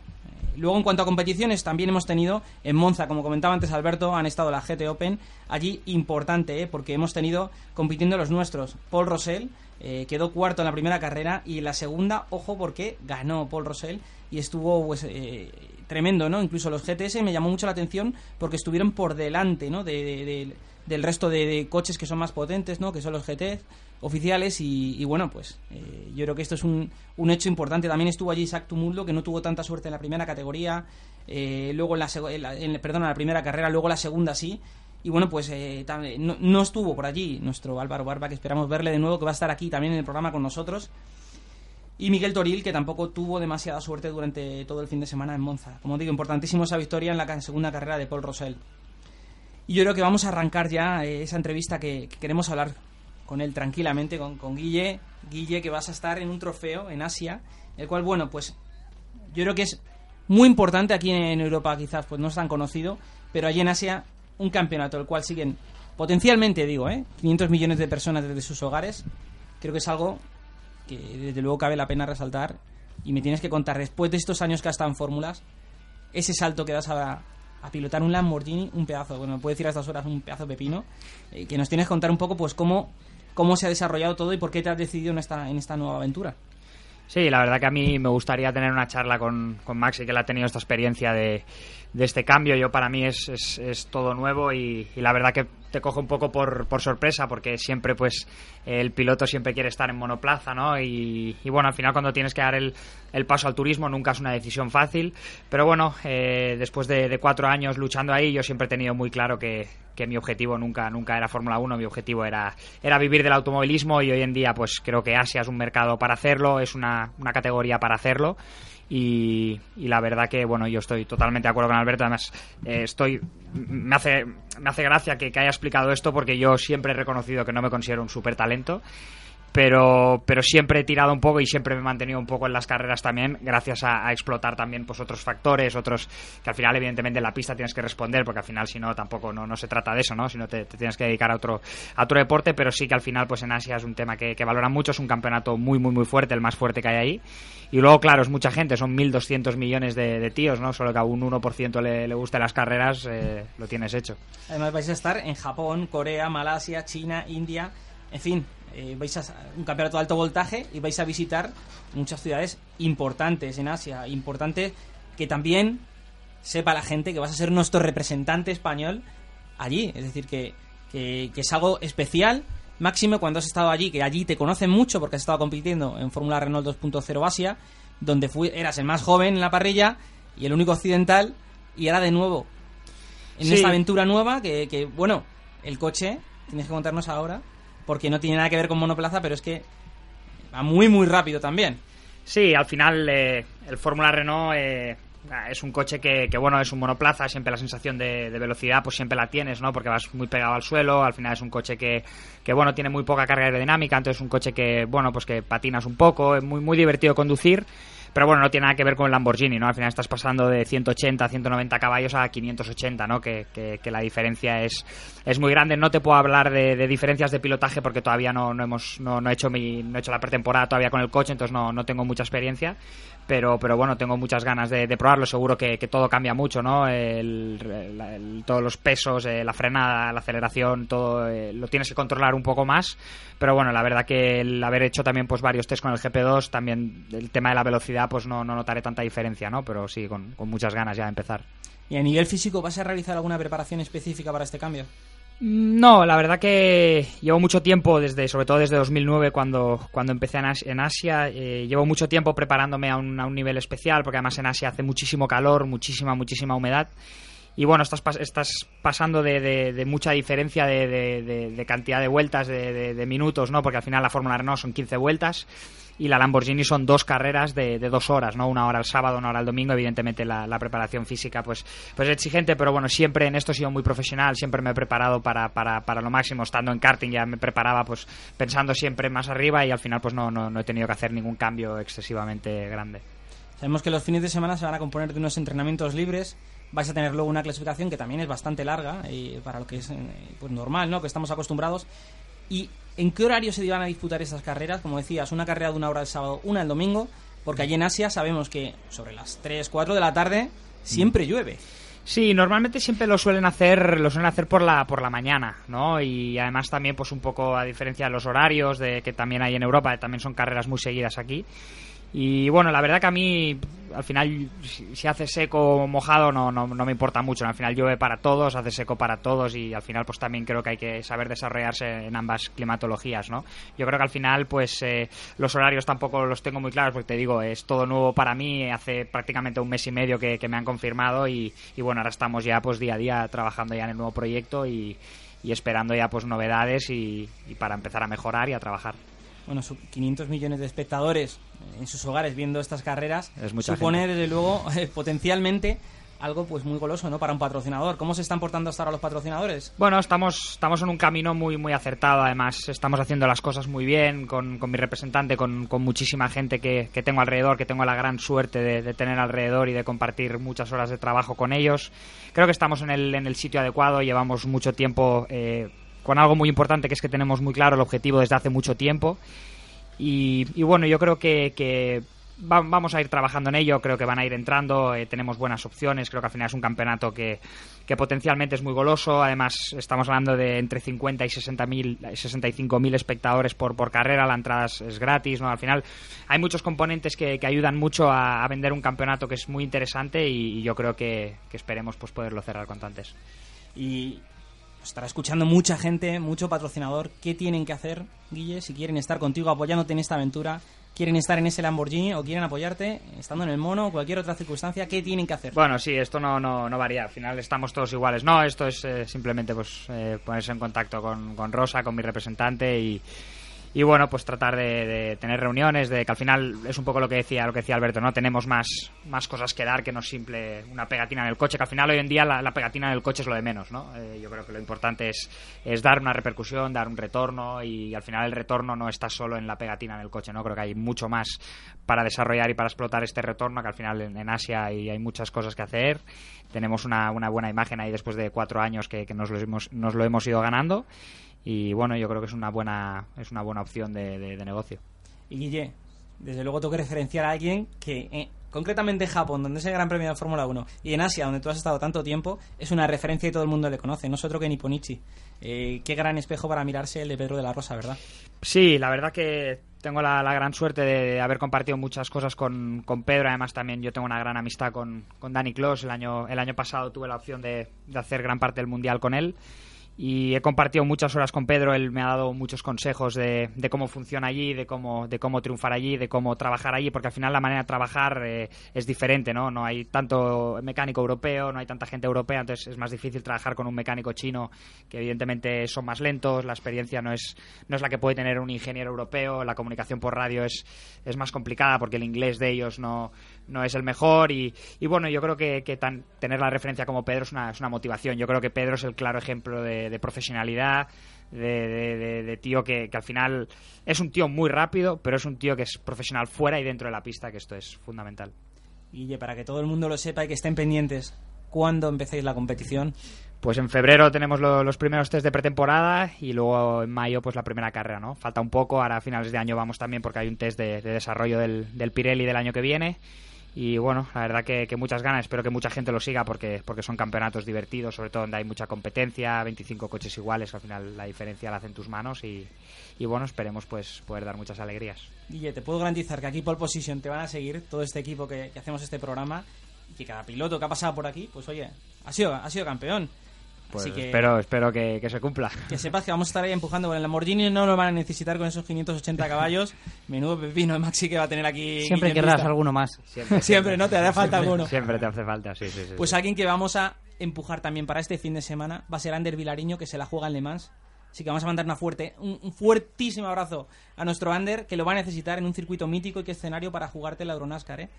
Luego, en cuanto a competiciones, también hemos tenido en Monza, como comentaba antes Alberto, han estado la GT Open. Allí importante, ¿eh? porque hemos tenido compitiendo los nuestros. Paul Rosell eh, quedó cuarto en la primera carrera y en la segunda, ojo, porque ganó Paul Rosell y estuvo pues, eh, tremendo, ¿no? Incluso los GTS me llamó mucho la atención porque estuvieron por delante, ¿no? De, de- de- del resto de, de coches que son más potentes, ¿no? Que son los GT oficiales y, y bueno, pues eh, yo creo que esto es un, un hecho importante. También estuvo allí Isaac Tumuldo, que no tuvo tanta suerte en la primera categoría, eh, luego en la, en la- en- perdón, en la primera carrera, luego la segunda sí. Y bueno, pues eh, no, no estuvo por allí nuestro Álvaro Barba, que esperamos verle de nuevo, que va a estar aquí también en el programa con nosotros. Y Miguel Toril, que tampoco tuvo demasiada suerte durante todo el fin de semana en Monza. Como digo, importantísimo esa victoria en la segunda carrera de Paul Rosell. Y yo creo que vamos a arrancar ya eh, esa entrevista que queremos hablar con él tranquilamente, con, con Guille. Guille, que vas a estar en un trofeo en Asia, el cual, bueno, pues yo creo que es muy importante aquí en Europa, quizás pues no es tan conocido, pero allí en Asia un campeonato el cual siguen potencialmente, digo, ¿eh? 500 millones de personas desde sus hogares, creo que es algo que desde luego cabe la pena resaltar y me tienes que contar después de estos años que has en fórmulas ese salto que das a, a pilotar un Lamborghini, un pedazo, bueno, me puede decir a estas horas un pedazo pepino, eh, que nos tienes que contar un poco pues cómo, cómo se ha desarrollado todo y por qué te has decidido en esta, en esta nueva aventura. Sí, la verdad que a mí me gustaría tener una charla con, con Maxi, que él ha tenido esta experiencia de, de este cambio. Yo para mí es, es, todo nuevo y, la verdad que te coge un poco por, por, sorpresa porque siempre pues el piloto siempre quiere estar en monoplaza, ¿no? Y, y bueno, al final cuando tienes que dar el, el, paso al turismo nunca es una decisión fácil. Pero bueno, eh, después de, de, cuatro años luchando ahí, yo siempre he tenido muy claro que, que mi objetivo nunca, nunca era Fórmula 1, mi objetivo era, era vivir del automovilismo y hoy en día pues creo que Asia es un mercado para hacerlo, es una, una categoría para hacerlo. Y, y, la verdad que bueno yo estoy totalmente de acuerdo con Alberto. Además eh, estoy me hace me hace gracia que, que, haya explicado esto porque yo siempre he reconocido que no me considero un super talento pero, pero siempre he tirado un poco y siempre me he mantenido un poco en las carreras también, gracias a, explotar también pues otros factores, otros que al final evidentemente en la pista tienes que responder, porque al final si no tampoco no, no se trata de eso, ¿no? sino te, te, tienes que dedicar a otro, a otro deporte, pero sí que al final pues en Asia es un tema que, que valoran mucho, es un campeonato muy muy muy fuerte, el más fuerte que hay ahí, y luego claro, es mucha gente, son 1.200 millones de, tíos, ¿no? solo que a un 1% le, le guste las carreras, eh, lo tienes hecho. Además vais a estar en Japón, Corea, Malasia, China, India, en fin, eh, vais a un campeonato de alto voltaje y vais a visitar muchas ciudades importantes en Asia, importantes que también sepa la gente que vas a ser nuestro representante español allí, es decir, que, que, que es algo especial, máximo cuando has estado allí, que allí te conocen mucho porque has estado compitiendo en Fórmula Renault 2.0 Asia, donde fui, eras el más joven en la parrilla y el único occidental, y ahora de nuevo en sí. esta aventura nueva que, que, bueno, el coche, tienes que contarnos ahora, porque no tiene nada que ver con monoplaza, pero es que va muy, muy rápido también. Sí, al final eh, el Fórmula Renault eh, es un coche que, que, bueno, es un monoplaza, siempre la sensación de, de, velocidad pues siempre la tienes, ¿no? Porque vas muy pegado al suelo, al final es un coche que, que, bueno, tiene muy poca carga aerodinámica, entonces es un coche que, bueno, pues que patinas un poco, es muy, muy divertido conducir pero bueno, no tiene nada que ver con el Lamborghini, ¿no? Al final estás pasando de 180, 190 caballos a 580, ¿no? Que, que, que la diferencia es, es muy grande. No te puedo hablar de, de diferencias de pilotaje porque todavía no, no hemos no, no, he hecho mi, no he hecho la pretemporada todavía con el coche, entonces no, no tengo mucha experiencia. Pero, pero bueno, tengo muchas ganas de, probarlo. Seguro que, todo cambia mucho, ¿no? El, todos los pesos, eh, la frenada, la aceleración, todo eh, lo tienes que controlar un poco más. Pero bueno, la verdad que el haber hecho también pues varios test con el GP2, también el tema de la velocidad, pues no, no notaré tanta diferencia, ¿no? Pero sí, con, con muchas ganas ya de empezar. ¿Y a nivel físico vas a realizar alguna preparación específica para este cambio? No, la verdad que llevo mucho tiempo, desde, sobre todo desde 2009, cuando, cuando empecé en Asia, eh, llevo mucho tiempo preparándome a un, a un, nivel especial, porque además en Asia hace muchísimo calor, muchísima, muchísima humedad. Y bueno, estás, estás pasando de, de, de mucha diferencia de, de, cantidad de vueltas, de, minutos, ¿no? Porque al final la Fórmula Renault son 15 vueltas y la Lamborghini son dos carreras de, de, dos horas, ¿no? Una hora el sábado, una hora el domingo. Evidentemente la, preparación física pues, pues es exigente, pero bueno, siempre en esto he sido muy profesional, siempre me he preparado para, para, para lo máximo. Estando en karting ya me preparaba pues pensando siempre más arriba y al final pues no, no, no he tenido que hacer ningún cambio excesivamente grande. Sabemos que los fines de semana se van a componer de unos entrenamientos libres. Vais a tener luego una clasificación que también es bastante larga y para lo que es pues normal, ¿no? Que estamos acostumbrados. ¿Y en qué horario se van a disputar esas carreras? Como decías, una carrera de una hora el sábado, una el domingo, porque allí en Asia sabemos que sobre las 3, 4 de la tarde siempre llueve. Sí, normalmente siempre lo suelen hacer, lo suelen hacer por la por la mañana, ¿no? Y además también pues un poco a diferencia de los horarios de que también hay en Europa, también son carreras muy seguidas aquí. Y bueno, la verdad que a mí, al final, si hace seco o mojado, no, no, no, me importa mucho. Al final llueve para todos, hace seco para todos y al final, pues también creo que hay que saber desarrollarse en ambas climatologías, ¿no? Yo creo que al final, pues eh, los horarios tampoco los tengo muy claros porque te digo, es todo nuevo para mí. Hace prácticamente un mes y medio que, me han confirmado y, y, bueno, ahora estamos ya, pues día a día trabajando ya en el nuevo proyecto y, esperando ya, pues novedades y para empezar a mejorar y a trabajar bueno, 500 millones de espectadores en sus hogares viendo estas carreras es mucha supone gente. desde luego eh, potencialmente algo pues muy goloso, ¿no? Para un patrocinador. ¿Cómo se están portando hasta ahora los patrocinadores? Bueno, estamos, estamos en un camino muy, muy acertado. Además, estamos haciendo las cosas muy bien con, con mi representante, con, con muchísima gente que, que tengo alrededor, que tengo la gran suerte de, de tener alrededor y de compartir muchas horas de trabajo con ellos. Creo que estamos en el, en el sitio adecuado. Llevamos mucho tiempo eh, con algo muy importante, que es que tenemos muy claro el objetivo desde hace mucho tiempo. Y, bueno, yo creo que, que va- vamos a ir trabajando en ello, creo que van a ir entrando, eh, tenemos buenas opciones, creo que al final es un campeonato que, que potencialmente es muy goloso, además estamos hablando de entre 50 y 60 mil, 65 mil espectadores por, por carrera, la entrada es, gratis, ¿no? Al final hay muchos componentes que, que ayudan mucho a, vender un campeonato que es muy interesante y, yo creo que, que esperemos pues poderlo cerrar cuanto antes. Y estará escuchando mucha gente, mucho patrocinador. ¿Qué tienen que hacer, Guille, si quieren estar contigo apoyándote en esta aventura? ¿Quieren estar en ese Lamborghini o quieren apoyarte estando en el mono o cualquier otra circunstancia? ¿Qué tienen que hacer? Bueno, sí, esto no, no, no varía. Al final estamos todos iguales. No, esto es eh, simplemente pues eh, ponerse en contacto con, con Rosa, con mi representante y, y bueno, pues tratar de, tener reuniones, de que al final es un poco lo que decía, lo que decía Alberto, ¿no? Tenemos más, más cosas que dar que no simple una pegatina en el coche, que al final hoy en día la, pegatina en el coche es lo de menos, ¿no? Eh, yo creo que lo importante es, es dar una repercusión, dar un retorno y al final el retorno no está solo en la pegatina en el coche, ¿no? Creo que hay mucho más para desarrollar y para explotar este retorno, que al final en, en Asia hay, hay muchas cosas que hacer. Tenemos una, una buena imagen ahí después de cuatro años que, que nos, lo hemos, nos lo hemos ido ganando y bueno, yo creo que es una buena, es una buena opción de, de- de negocio. Y Guille, desde luego tengo que referenciar a alguien que, eh, concretamente en Japón, donde es el Gran Premio de Fórmula 1, y en Asia, donde tú has estado tanto tiempo, es una referencia y todo el mundo le conoce, no es otro que Nipponichi. Eh, qué gran espejo para mirarse el de Pedro de la Rosa, ¿verdad? Sí, la verdad que tengo la, la gran suerte de, haber compartido muchas cosas con, con Pedro. Además, también yo tengo una gran amistad con, con Dani Clos. El año, el año pasado tuve la opción de, de hacer gran parte del mundial con él. Y he compartido muchas horas con Pedro. Él me ha dado muchos consejos de, de cómo funciona allí, de cómo, de cómo triunfar allí, de cómo trabajar allí, porque al final la manera de trabajar eh, es diferente, ¿no? No hay tanto mecánico europeo, no hay tanta gente europea, entonces es más difícil trabajar con un mecánico chino que evidentemente son más lentos, la experiencia no es, no es la que puede tener un ingeniero europeo, la comunicación por radio es, es más complicada porque el inglés de ellos no, no es el mejor y, y bueno, yo creo que, que tan- tener la referencia como Pedro es una, es una motivación. Yo creo que Pedro es el claro ejemplo de, de profesionalidad, de, de- tío que, que al final es un tío muy rápido, pero es un tío que es profesional fuera y dentro de la pista, que esto es fundamental. Guille, para que todo el mundo lo sepa y que estén pendientes, ¿cuándo empecéis la competición? Pues en febrero tenemos lo- los primeros test de pretemporada y luego en mayo pues la primera carrera, ¿no? Falta un poco, ahora a finales de año vamos también porque hay un test de, de desarrollo del, del Pirelli del año que viene y bueno, la verdad que, que muchas ganas, espero que mucha gente lo siga porque, porque son campeonatos divertidos, sobre todo donde hay mucha competencia, 25 coches iguales, al final la diferencia la hacen tus manos y, y bueno, esperemos pues poder dar muchas alegrías. Guille, te puedo garantizar que aquí Pole Position te van a seguir, todo este equipo que, que hacemos este programa, y que cada piloto que ha pasado por aquí, pues oye, ha sido, ha sido campeón. Pues Así que espero, espero que, que se cumpla. que sepas que vamos a estar ahí empujando con el Lamborghini, no lo van a necesitar con esos 580 caballos. Menudo pepino de Maxi que va a tener aquí. Siempre querrás pista. alguno más. Siempre, ¿no? Te hará falta Siempre- alguno. Siempre te hace falta, sí, sí, sí. Pues sí. alguien que vamos a empujar también para este fin de semana va a ser Ander Vilariño, que se la juega en Le Mans. Así que vamos a mandar una fuerte, un, un fuertísimo abrazo a nuestro Ander, que lo va a necesitar en un circuito mítico y que escenario para jugarte la Euronascar, ¿eh?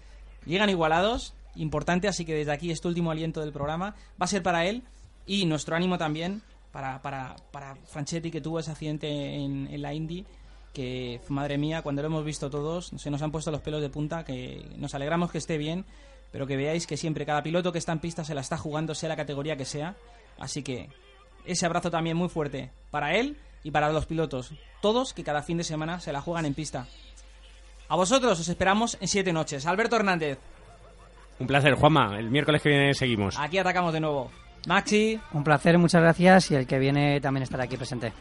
Llegan igualados, importante, así que desde aquí este último aliento del programa va a ser para él y nuestro ánimo también para, para, para Franchetti, que tuvo ese accidente en, en la Indy, que, madre mía, cuando lo hemos visto todos, se nos han puesto los pelos de punta, que nos alegramos que esté bien, pero que veáis que siempre cada piloto que está en pista se la está jugando, sea la categoría que sea. Así que ese abrazo también muy fuerte para él y para los pilotos, todos que cada fin de semana se la juegan en pista. A vosotros os esperamos en siete noches. Alberto Hernández, Un placer, Juanma. El miércoles que viene seguimos. aquí atacamos de nuevo. Maxi, Un placer, muchas gracias y el que viene también estará aquí presente.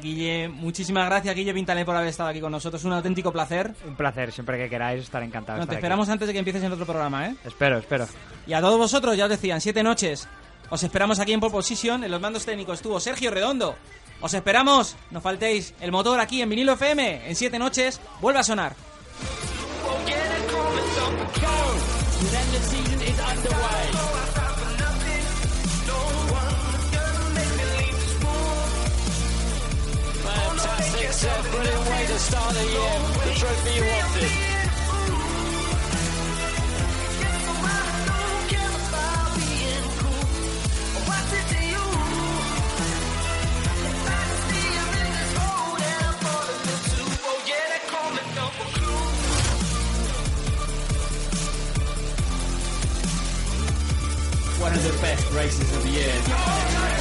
Guille, muchísimas gracias Guille Pintané por haber estado aquí con nosotros, un auténtico placer. Un placer, siempre que queráis estar encantado. te aquí. esperamos antes de que empieces en otro programa, ¿eh? Espero, espero. Y a todos vosotros, ya os decían, siete noches. Os esperamos aquí en Pole Position. En los mandos técnicos estuvo Sergio Redondo. Os esperamos, no faltéis. El motor aquí en vinilo FM. En siete noches vuelve a sonar. Brilliant way to start the year. The trophy you wanted. One of the best races of the year.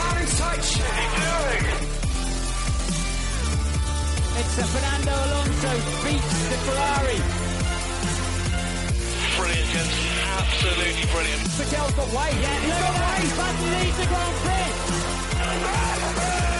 It's uh, Fernando Alonso beats the Ferrari. Brilliant, gents. Absolutely brilliant. Patel's got way. Yeah, he's got way. He's about to lead the Grand Prix.